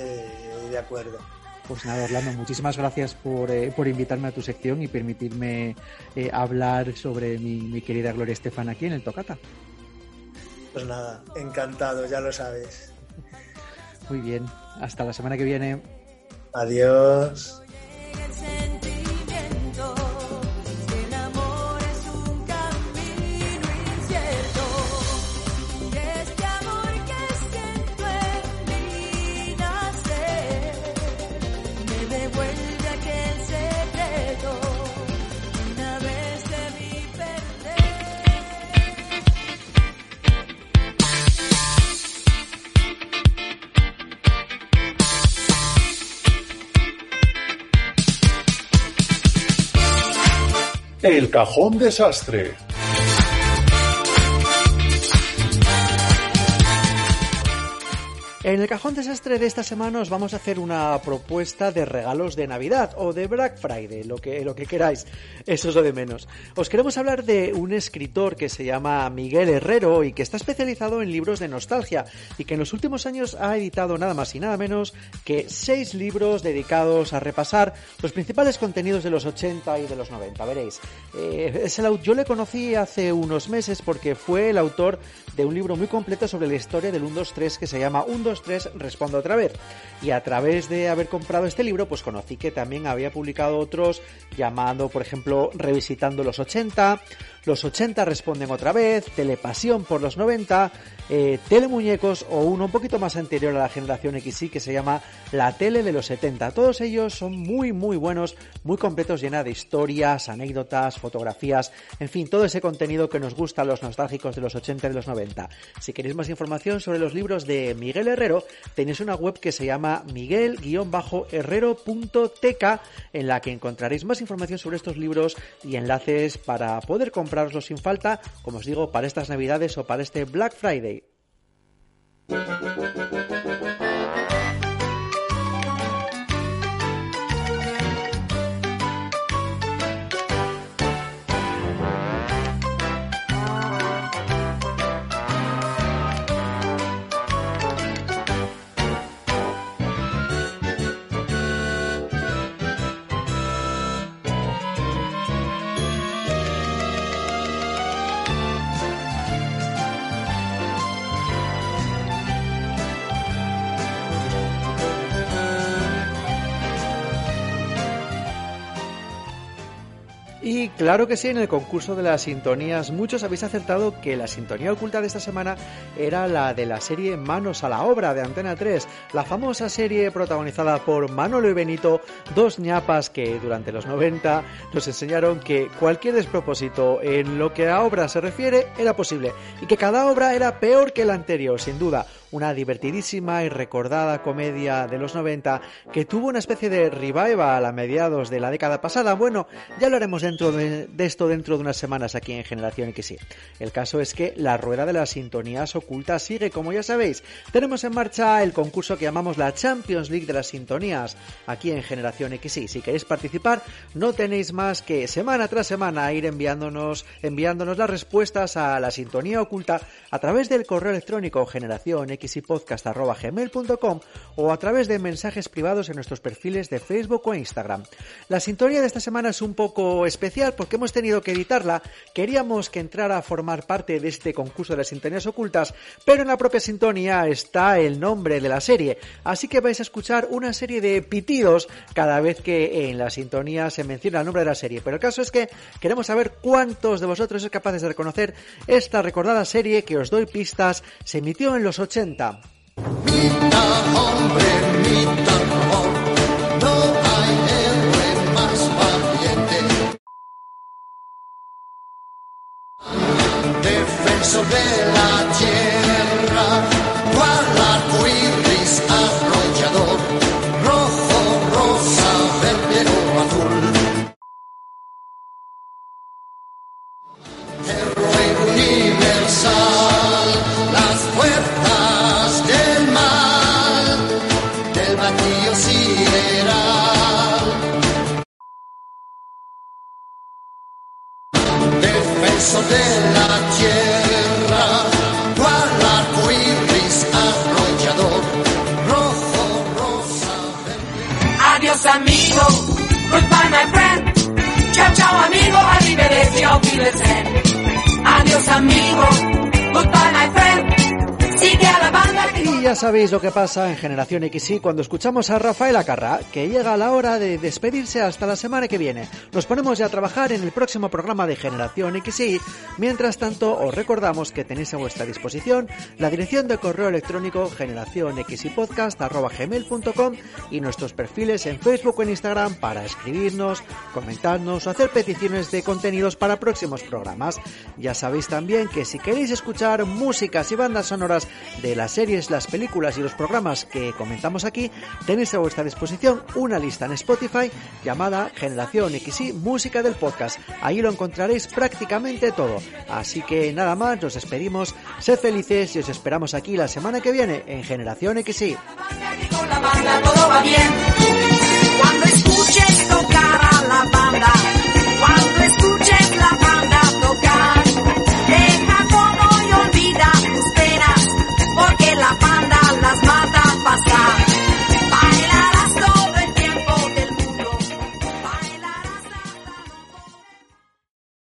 de acuerdo. Pues nada, Orlando, muchísimas gracias por, eh, por invitarme a tu sección y permitirme eh, hablar sobre mi, mi querida Gloria Estefan aquí en el Tocata. Pues nada, encantado, ya lo sabes. Muy bien, hasta la semana que viene. Adiós. Cajón desastre. En el cajón desastre de esta semana os vamos a hacer una propuesta de regalos de Navidad o de Black Friday, lo que, lo que queráis, eso es lo de menos. Os queremos hablar de un escritor que se llama Miguel Herrero y que está especializado en libros de nostalgia y que en los últimos años ha editado nada más y nada menos que seis libros dedicados a repasar los principales contenidos de los 80 y de los 90. Veréis, eh, es el, yo le conocí hace unos meses porque fue el autor de un libro muy completo sobre la historia del 1-2-3 que se llama 1-2-3 Respondo otra vez. Y a través de haber comprado este libro, pues conocí que también había publicado otros llamando, por ejemplo, Revisitando los 80, Los 80 responden otra vez, Telepasión por los 90, eh, Telemuñecos o uno un poquito más anterior a la generación XY que se llama La Tele de los 70. Todos ellos son muy muy buenos, muy completos, llena de historias, anécdotas, fotografías, en fin, todo ese contenido que nos gusta a los nostálgicos de los 80 y de los 90. Si queréis más información sobre los libros de Miguel Herrero, tenéis una web que se llama miguel-herrero.tk en la que encontraréis más información sobre estos libros y enlaces para poder sin falta, como os digo, para estas navidades o para este Black Friday. Claro que sí, en el concurso de las sintonías muchos habéis acertado que la sintonía oculta de esta semana era la de la serie Manos a la Obra de Antena 3, la famosa serie protagonizada por Manolo y Benito, dos ñapas que durante los 90 nos enseñaron que cualquier despropósito en lo que a obra se refiere era posible y que cada obra era peor que la anterior, sin duda una divertidísima y recordada comedia de los 90 que tuvo una especie de revival a mediados de la década pasada. Bueno, ya lo haremos dentro de, esto dentro de unas semanas aquí en Generación XY. El caso es que la rueda de las sintonías ocultas sigue, como ya sabéis. Tenemos en marcha el concurso que llamamos la Champions League de las sintonías aquí en Generación XY. Si queréis participar, no tenéis más que semana tras semana ir enviándonos, enviándonos las respuestas a la sintonía oculta a través del correo electrónico generación xypodcast.gmail.com o a través de mensajes privados en nuestros perfiles de Facebook o Instagram. La sintonía de esta semana es un poco especial porque hemos tenido que editarla. Queríamos que entrara a formar parte de este concurso de las sintonías ocultas, pero en la propia sintonía está el nombre de la serie. Así que vais a escuchar una serie de pitidos cada vez que en la sintonía se menciona el nombre de la serie. Pero el caso es que queremos saber cuántos de vosotros sois capaces de reconocer esta recordada serie que os doy pistas se emitió en los 80 Mitad hombre, mitad amor, no hay héroe más valiente. Defensor de la tierra, sabéis lo que pasa en Generación XY cuando escuchamos a Rafael Acarra, que llega la hora de despedirse hasta la semana que viene. Nos ponemos ya a trabajar en el próximo programa de Generación XY. Mientras tanto, os recordamos que tenéis a vuestra disposición la dirección de correo electrónico generacionxypodcast.gmail.com y nuestros perfiles en Facebook o en Instagram para escribirnos, comentarnos o hacer peticiones de contenidos para próximos programas. Ya sabéis también que si queréis escuchar músicas y bandas sonoras de las series, las películas, y los programas que comentamos aquí, tenéis a vuestra disposición una lista en Spotify llamada Generación XY Música del Podcast. Ahí lo encontraréis prácticamente todo. Así que nada más, nos despedimos, sed felices y os esperamos aquí la semana que viene en Generación XY.